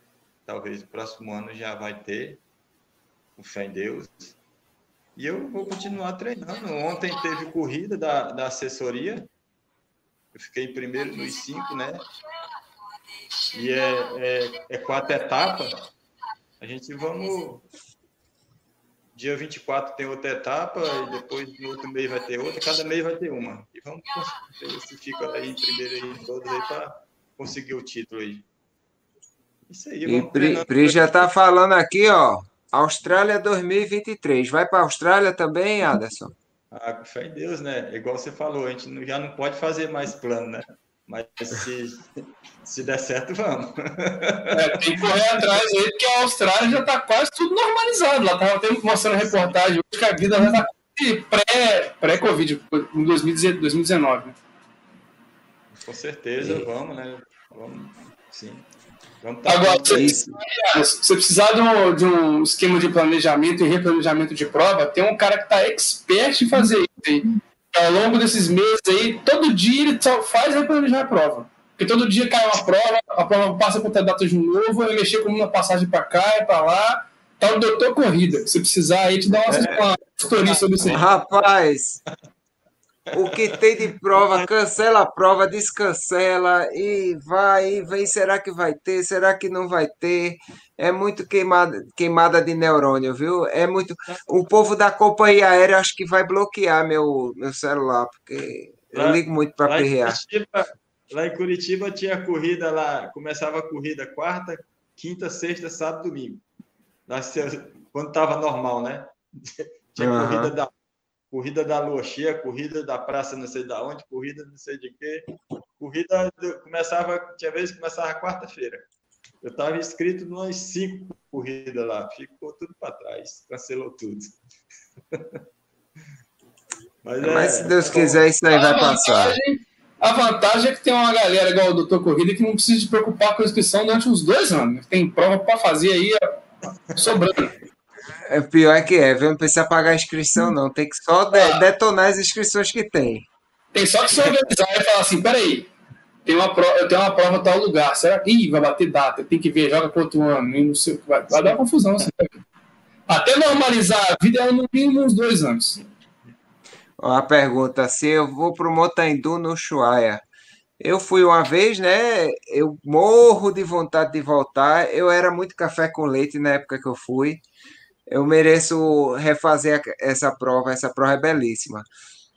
Talvez o próximo ano já vai ter, o fé em Deus. E eu vou continuar treinando. Ontem teve corrida da, da assessoria. Eu fiquei em primeiro nos cinco, né? E é, é, é quatro etapas. A gente vamos Dia 24 tem outra etapa, e depois no outro mês vai ter outra, cada mês vai ter uma. E vamos ver se fica aí em primeiro aí, todos aí para conseguir o título aí. Isso aí, e Pri, Pri já está falando aqui, ó. Austrália 2023. Vai para a Austrália também, Aderson? Ah, com fé em Deus, né? Igual você falou, a gente já não pode fazer mais plano, né? Mas se, se der certo, vamos. É, tem que correr atrás aí, porque a Austrália já está quase tudo normalizado. Lá estava mostrando reportagem hoje que a vida já está pré-Covid, pré em 2019. Né? Com certeza, e... vamos, né? Vamos, sim. Vamos tá Agora, você, se você precisar de um, de um, esquema de planejamento e replanejamento de prova, tem um cara que está expert em fazer isso ao longo desses meses aí, todo dia ele só faz replanejar a prova. Porque todo dia cai uma prova, a prova passa com data de novo, eu mexer com uma passagem para cá e para lá. Tá o doutor corrida. Se precisar aí, te dá uma, é. história sobre isso aí. Rapaz, o que tem de prova, cancela a prova, descancela e vai e vem. Será que vai ter? Será que não vai ter? É muito queimada, queimada de neurônio, viu? É muito. O povo da companhia aérea acho que vai bloquear meu, meu celular, porque eu ligo muito para perrear. Lá em Curitiba tinha corrida lá, começava a corrida quarta, quinta, sexta, sábado, domingo. Quando estava normal, né? Tinha uhum. corrida da corrida da lua cheia, corrida da praça não sei da onde, corrida não sei de quê. Corrida do, começava, tinha vezes que começava quarta-feira. Eu estava inscrito em cinco corridas lá, ficou tudo para trás, cancelou tudo. Mas, é, Mas se Deus quiser, isso aí vai passar. A vantagem é que tem uma galera igual o Doutor Corrida que não precisa se preocupar com a inscrição durante uns dois anos. Tem prova para fazer aí sobrando. É pior é que é, viu? Não precisa pagar a inscrição, não. Tem que só de, ah. detonar as inscrições que tem. Tem só que se organizar e falar assim: peraí, tem uma prova, eu tenho uma prova em tal lugar. Será que Ih, vai bater data? Tem que ver, joga quanto ano? E não sei, vai, vai dar confusão. Assim, Até normalizar a vida é no mínimo uns dois anos. Uma pergunta: se eu vou para o Motaindu no Chuaia, eu fui uma vez, né? Eu morro de vontade de voltar. Eu era muito café com leite na época que eu fui eu mereço refazer essa prova, essa prova é belíssima.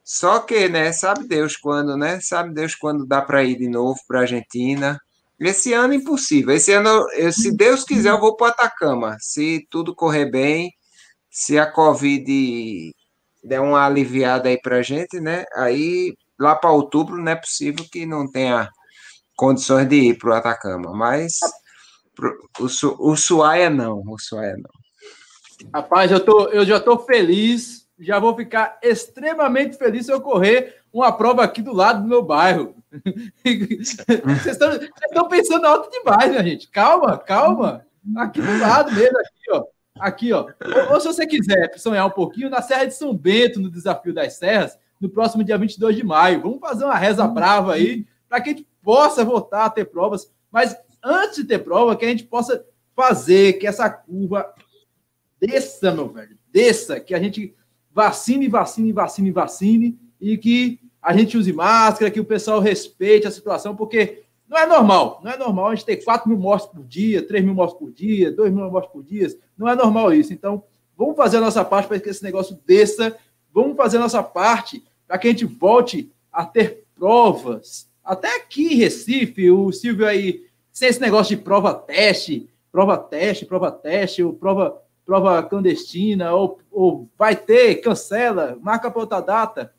Só que, né, sabe Deus quando, né? Sabe Deus quando dá para ir de novo para a Argentina. Esse ano impossível. Esse ano, eu, se Deus quiser, eu vou para Atacama. Se tudo correr bem, se a Covid der uma aliviada aí para a gente, né? Aí lá para outubro não é possível que não tenha condições de ir para o Atacama. Mas pro, o, o Suaia não, o Suaia não. Rapaz, eu, tô, eu já estou feliz, já vou ficar extremamente feliz se eu correr uma prova aqui do lado do meu bairro. Vocês estão pensando alto demais, minha gente. Calma, calma. Aqui do lado mesmo, aqui, ó. Aqui, ó. Ou, ou se você quiser sonhar um pouquinho, na Serra de São Bento, no Desafio das Serras, no próximo dia 22 de maio. Vamos fazer uma reza brava aí, para que a gente possa voltar a ter provas. Mas antes de ter prova, que a gente possa fazer que essa curva Desça, meu velho, desça, que a gente vacine, vacine, vacine, vacine e que a gente use máscara, que o pessoal respeite a situação, porque não é normal, não é normal a gente ter 4 mil mortes por dia, 3 mil mortes por dia, 2 mil mortes por dia, não é normal isso. Então, vamos fazer a nossa parte para que esse negócio desça, vamos fazer a nossa parte para que a gente volte a ter provas. Até aqui em Recife, o Silvio aí, sem esse negócio de prova teste, prova teste, prova teste, ou prova prova clandestina, ou, ou vai ter, cancela, marca para outra data.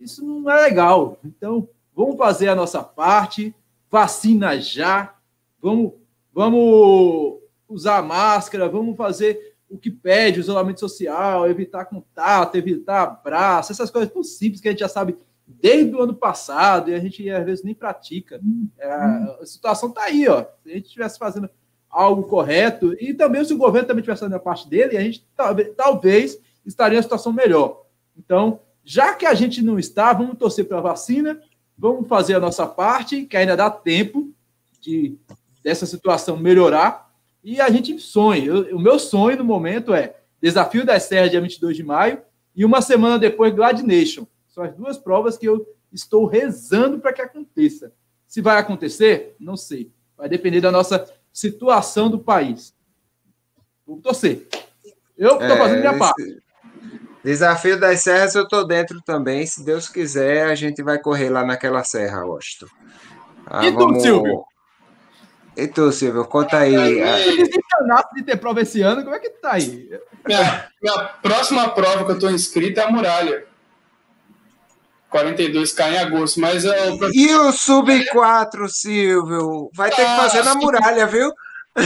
Isso não é legal. Então, vamos fazer a nossa parte, vacina já, vamos, vamos usar máscara, vamos fazer o que pede, o isolamento social, evitar contato, evitar abraço, essas coisas tão simples que a gente já sabe desde o ano passado e a gente às vezes nem pratica. É, a situação está aí, ó. Se a gente estivesse fazendo algo correto, e também se o governo também tivesse fazendo a parte dele, a gente talvez, talvez estaria em uma situação melhor. Então, já que a gente não está, vamos torcer para a vacina, vamos fazer a nossa parte, que ainda dá tempo de dessa situação melhorar. E a gente sonha. Eu, o meu sonho no momento é Desafio das Serras, dia 22 de maio, e uma semana depois, Glad Nation. São as duas provas que eu estou rezando para que aconteça. Se vai acontecer, não sei. Vai depender da nossa situação do país. Vou torcer. Eu estou é, fazendo minha parte. Desafio das Serras eu estou dentro também. Se Deus quiser, a gente vai correr lá naquela serra, Washington. Ah, e tu, vamos... Silvio? E tu, Silvio, conta aí. Se de ter prova esse ano, como é que tá aí? Minha, minha próxima prova que eu estou inscrito é a muralha. 42K em agosto, mas eu... E o Sub-4, Silvio? Vai ter que fazer na muralha, viu? o,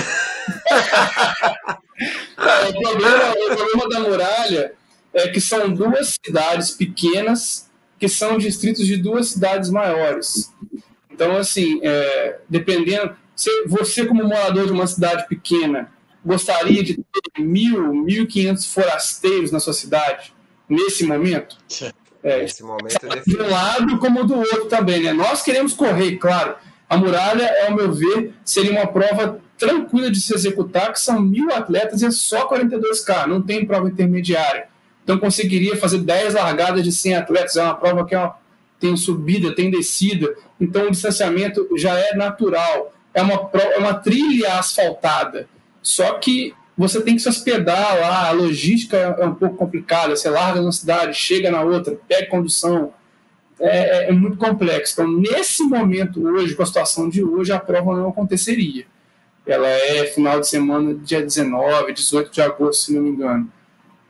problema, o problema da muralha é que são duas cidades pequenas que são distritos de duas cidades maiores. Então, assim, é, dependendo. Você, como morador de uma cidade pequena, gostaria de ter mil, mil e quinhentos forasteiros na sua cidade nesse momento? É, nesse momento é de um lado como do outro também, né? Nós queremos correr, claro. A muralha, ao meu ver, seria uma prova tranquila de se executar, que são mil atletas e é só 42K, não tem prova intermediária. Então conseguiria fazer 10 largadas de 100 atletas, é uma prova que é uma, tem subida, tem descida, então o distanciamento já é natural. É uma, é uma trilha asfaltada. Só que você tem que se hospedar lá, a logística é um pouco complicada. Você larga numa cidade, chega na outra, pega condução. É, é, é, muito complexo. Então, nesse momento, hoje, com a situação de hoje, a prova não aconteceria. Ela é final de semana, dia 19, 18 de agosto, se não me engano.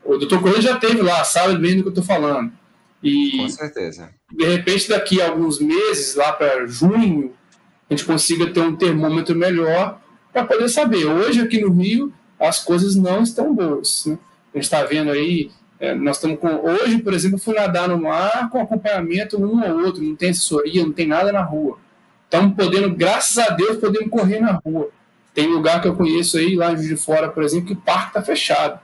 O doutor Correia já teve lá, sabe bem do que eu estou falando. E, com certeza. De repente, daqui a alguns meses, lá para junho, a gente consiga ter um termômetro melhor para poder saber. Hoje, aqui no Rio, as coisas não estão boas. Né? A gente está vendo aí, é, nós estamos com. Hoje, por exemplo, fui nadar no mar com acompanhamento um ou outro, não tem assessoria, não tem nada na rua. Estamos podendo, graças a Deus, podendo correr na rua. Tem lugar que eu conheço aí, lá de Fora, por exemplo, que o parque está fechado.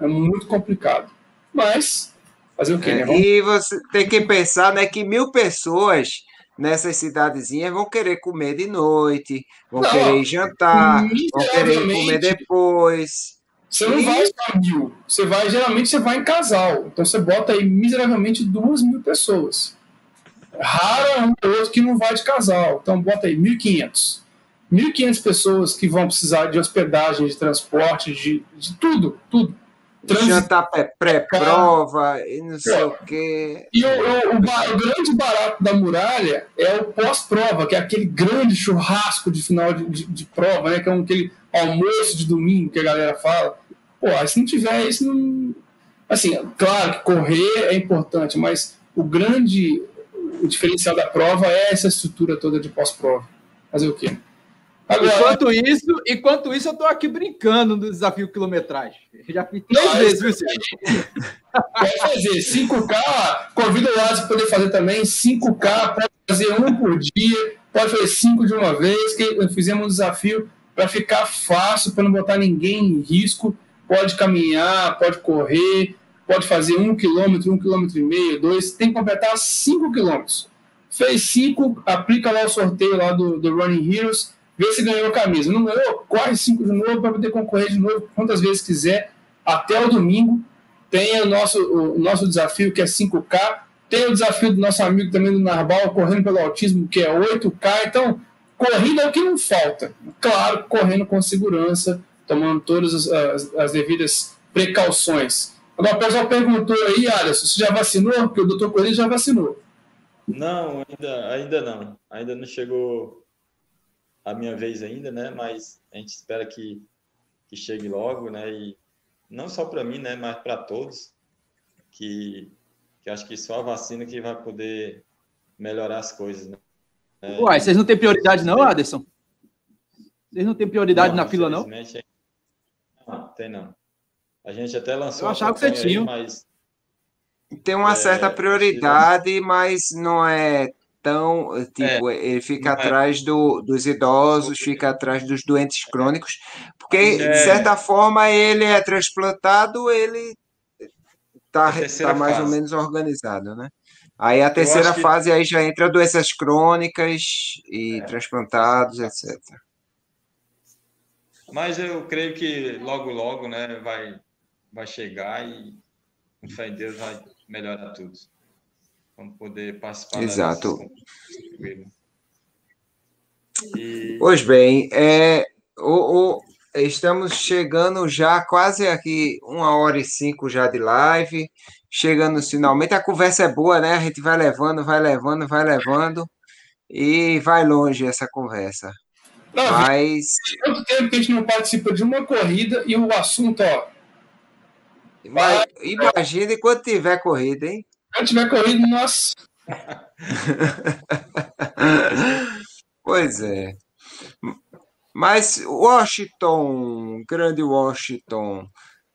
É muito complicado. Mas, fazer o quê? Né? Vamos... E você tem que pensar né, que mil pessoas nessas cidadezinhas vão querer comer de noite, vão não, querer jantar, vão querer comer depois. Você não e... vai só mil, você vai, geralmente você vai em casal. Então você bota aí miseravelmente duas mil pessoas. Raro é um outro que não vai de casal. Então bota aí 1.500. 1.500 pessoas que vão precisar de hospedagem, de transporte, de, de tudo, tudo. Jantar pré-prova e não sei o quê. E o, o, o, o, grande barato da muralha é o pós-prova, que é aquele grande churrasco de final de, de, de, prova, né? Que é um, aquele almoço de domingo que a galera fala. Pô, se não tiver isso, não. Assim, claro que correr é importante, mas o grande o diferencial da prova é essa estrutura toda de pós-prova. Fazer o quê? Agora, enquanto isso, enquanto isso, eu estou aqui brincando no desafio quilometragem. Já fiz três vezes, viu? Pode fazer 5K, convido o Lázaro para poder fazer também. 5K, pode fazer um por dia, pode fazer cinco de uma vez, que fizemos um desafio para ficar fácil, para não botar ninguém em risco. Pode caminhar, pode correr, pode fazer um quilômetro, um quilômetro e meio, dois, tem que completar cinco quilômetros. Fez cinco, aplica lá o sorteio lá do, do Running Heroes vê se ganhou a camisa. Não ganhou, corre cinco de novo para poder concorrer de novo quantas vezes quiser, até o domingo. Tem o nosso, o nosso desafio, que é 5K. Tem o desafio do nosso amigo também do Narbal, correndo pelo autismo, que é 8K. Então, corrida é o que não falta. Claro, correndo com segurança, tomando todas as, as, as devidas precauções. Agora, o pessoal perguntou aí, Alisson, você já vacinou? Porque o doutor Coelho já vacinou. Não, ainda, ainda não. Ainda não chegou a minha vez ainda, né? Mas a gente espera que, que chegue logo, né? E não só para mim, né? Mas para todos, que, que acho que só a vacina que vai poder melhorar as coisas, né? É, Uai, vocês não têm prioridade não, Aderson? Vocês não têm prioridade não, na fila, não? Não, tem não. A gente até lançou. Eu achava que você tinha. Mas... Tem uma é, certa prioridade, mas não é então, tipo, é, ele fica atrás do, dos idosos, fica atrás dos doentes crônicos, porque, é, de certa forma, ele é transplantado, ele está tá mais fase. ou menos organizado, né? Aí a terceira que... fase aí já entra doenças crônicas e é. transplantados, etc. Mas eu creio que logo, logo, né, vai, vai chegar e, com fé em Deus, vai melhorar tudo. Vamos poder participar. Exato. E... Pois bem, é, o, o, estamos chegando já quase aqui uma hora e cinco já de live, chegando finalmente. A conversa é boa, né? A gente vai levando, vai levando, vai levando e vai longe essa conversa. Não, Mas quanto tempo que a gente não participa de uma corrida e o assunto, ó. Vai... Imagine quando tiver corrida, hein? Tiver corrida, nossa. pois é. Mas Washington, grande Washington,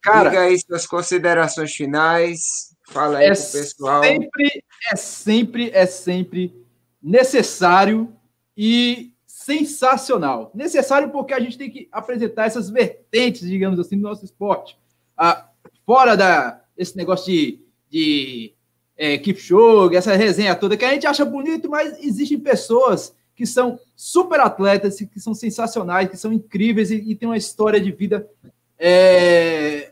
Cara, diga aí suas considerações finais. Fala aí é pro pessoal. Sempre, é sempre, é sempre necessário e sensacional. Necessário porque a gente tem que apresentar essas vertentes, digamos assim, do nosso esporte. Ah, fora da, esse negócio de, de é, Kipchoge, essa resenha toda, que a gente acha bonito, mas existem pessoas que são super atletas, que são sensacionais, que são incríveis e, e têm uma história de vida é,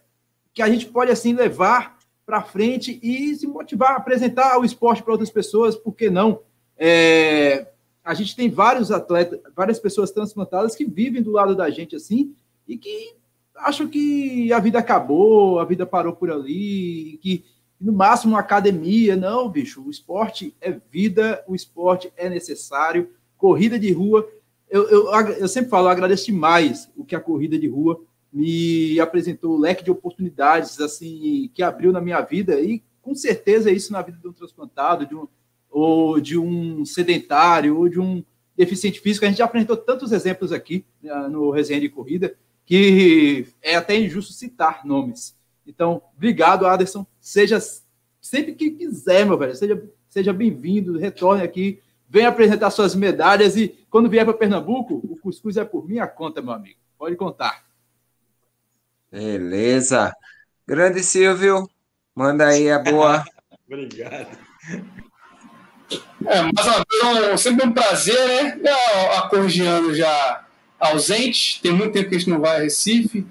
que a gente pode assim levar para frente e se motivar a apresentar o esporte para outras pessoas, por que não? É, a gente tem vários atletas, várias pessoas transplantadas que vivem do lado da gente assim e que acham que a vida acabou, a vida parou por ali, que no máximo uma academia. Não, bicho, o esporte é vida, o esporte é necessário. Corrida de rua, eu, eu, eu sempre falo, eu agradeço demais o que a corrida de rua me apresentou, o leque de oportunidades assim que abriu na minha vida e com certeza é isso na vida de um transplantado, de um, ou de um sedentário, ou de um deficiente físico. A gente já apresentou tantos exemplos aqui né, no resenha de corrida que é até injusto citar nomes. Então, obrigado, Aderson. Seja sempre que quiser, meu velho. Seja, seja bem-vindo, retorne aqui, venha apresentar suas medalhas e quando vier para Pernambuco, o cuscuz é por minha conta, meu amigo. Pode contar. Beleza. Grande Silvio, manda aí a boa. Obrigado. É, mas ó, sempre um prazer, né? A Corgiano já ausente, tem muito tempo que a gente não vai a Recife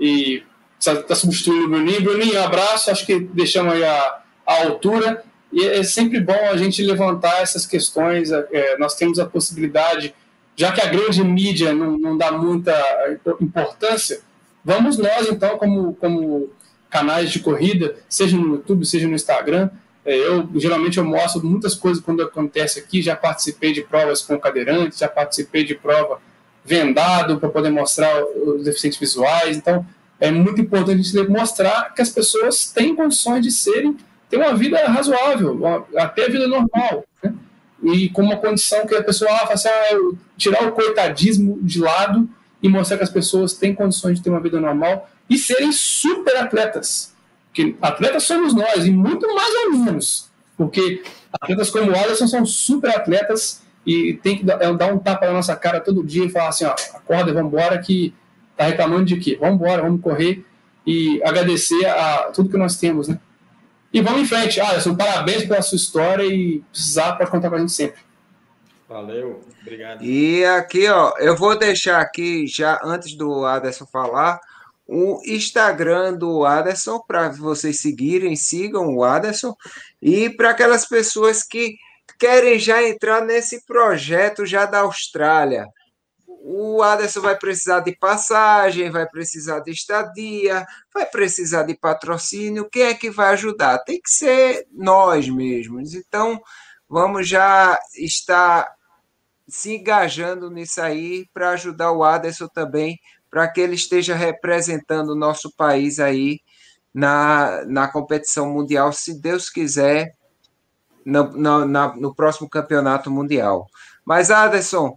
e está substituindo o Bruninho. Bruninho, um abraço, acho que deixamos aí a, a altura. E é sempre bom a gente levantar essas questões. É, nós temos a possibilidade, já que a grande mídia não, não dá muita importância, vamos nós, então, como, como canais de corrida, seja no YouTube, seja no Instagram. É, eu geralmente eu mostro muitas coisas quando acontece aqui. Já participei de provas com cadeirantes, já participei de prova vendado para poder mostrar os deficientes visuais. Então, é muito importante a gente mostrar que as pessoas têm condições de serem ter uma vida razoável, até a vida normal, né? e com uma condição que a pessoa ah, assim, ah, tirar o coitadismo de lado e mostrar que as pessoas têm condições de ter uma vida normal e serem super atletas. Porque atletas somos nós, e muito mais ou menos. Porque atletas como o Alisson são super atletas e tem que dar, é, dar um tapa na nossa cara todo dia e falar assim, ó, acorda, vamos embora que tá reclamando de quê? Vamos embora, vamos correr e agradecer a tudo que nós temos, né? E vamos em frente. Alisson, parabéns pela sua história e precisar pode contar com a gente sempre. Valeu, obrigado. E aqui, ó, eu vou deixar aqui já antes do Aderson falar o Instagram do Aderson para vocês seguirem, sigam o Aderson e para aquelas pessoas que querem já entrar nesse projeto já da Austrália. O Aderson vai precisar de passagem, vai precisar de estadia, vai precisar de patrocínio. Quem é que vai ajudar? Tem que ser nós mesmos. Então, vamos já estar se engajando nisso aí para ajudar o Aderson também, para que ele esteja representando o nosso país aí na, na competição mundial, se Deus quiser, no, no, no próximo campeonato mundial. Mas, Aderson,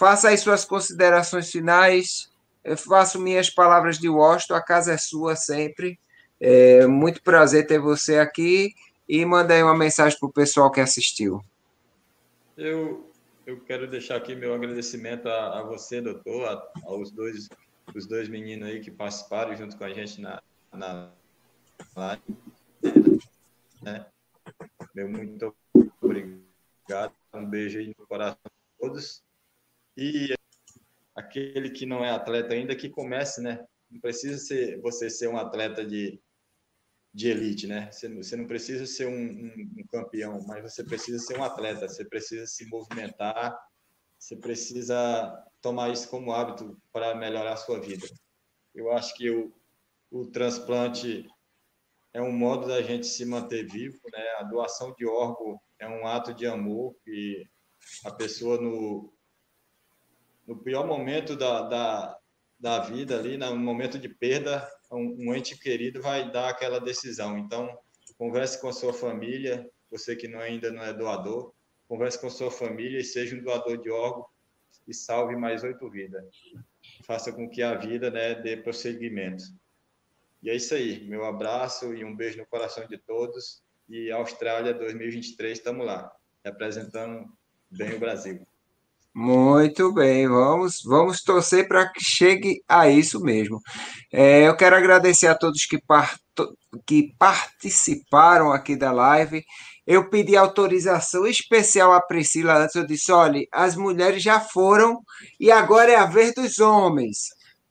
faça aí suas considerações finais. Eu faço minhas palavras de Washington, a casa é sua sempre. É muito prazer ter você aqui e manda aí uma mensagem para o pessoal que assistiu. Eu, eu quero deixar aqui meu agradecimento a, a você, doutor, a, aos dois, os dois meninos aí que participaram junto com a gente na, na live. Né? Meu muito obrigado. Um beijo aí no coração de todos. E aquele que não é atleta ainda, que comece, né? Não precisa ser, você ser um atleta de, de elite, né? Você, você não precisa ser um, um, um, campeão, mas você precisa ser um atleta, você precisa se movimentar, você precisa tomar isso como hábito para melhorar a sua vida. Eu acho que o, o transplante é um modo da gente se manter vivo, né? A doação de órgão é um ato de amor que a pessoa no, no pior momento da, da, da vida ali, no momento de perda, um, um ente querido vai dar aquela decisão. Então, converse com a sua família, você que não, ainda não é doador, converse com a sua família e seja um doador de órgão e salve mais oito vidas. Faça com que a vida né, dê prosseguimento. E é isso aí. Meu abraço e um beijo no coração de todos. E Austrália 2023, estamos lá, representando bem o Brasil. Muito bem, vamos, vamos torcer para que chegue a isso mesmo. É, eu quero agradecer a todos que, que participaram aqui da live. Eu pedi autorização especial à Priscila antes. Eu disse: olha, as mulheres já foram e agora é a vez dos homens.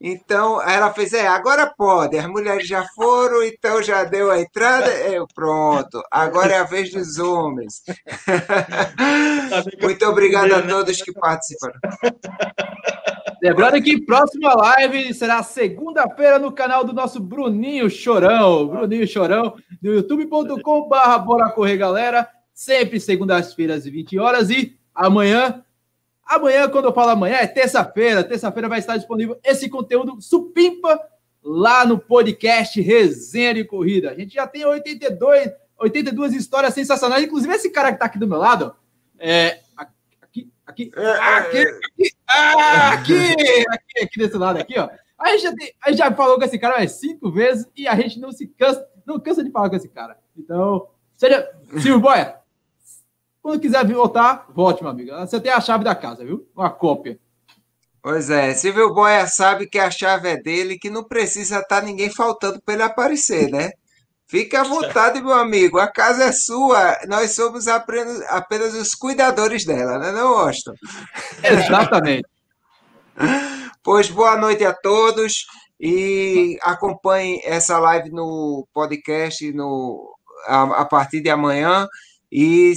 Então, ela fez, é, agora pode, as mulheres já foram, então já deu a entrada, eu, pronto, agora é a vez dos homens. Muito obrigado a todos que participaram. Lembrando que próxima live será segunda-feira no canal do nosso Bruninho Chorão, Bruninho Chorão, do youtube.com.br Bora Correr Galera, sempre segundas-feiras, 20 horas, e amanhã Amanhã, quando eu falo amanhã, é terça-feira. Terça-feira vai estar disponível esse conteúdo supimpa lá no podcast Resenha de Corrida. A gente já tem 82, 82 histórias sensacionais. Inclusive, esse cara que está aqui do meu lado, é, aqui, aqui, é, é, aqui, é. aqui, ah, aqui, aqui, aqui, desse lado aqui, ó. A gente, já tem, a gente já falou com esse cara mais cinco vezes e a gente não se cansa, não cansa de falar com esse cara. Então, seja Silvio Boia, quando quiser voltar, volte, meu amigo. Você tem a chave da casa, viu? Uma cópia. Pois é, Silvio Boia sabe que a chave é dele, que não precisa estar tá ninguém faltando para ele aparecer, né? Fique à vontade, meu amigo. A casa é sua. Nós somos apenas, apenas os cuidadores dela, né, não, Austin? Exatamente. pois boa noite a todos e acompanhe essa live no podcast no, a, a partir de amanhã. E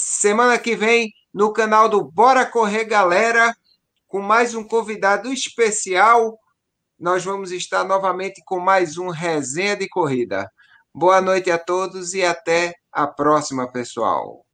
Semana que vem, no canal do Bora Correr Galera, com mais um convidado especial. Nós vamos estar novamente com mais um resenha de corrida. Boa noite a todos e até a próxima, pessoal.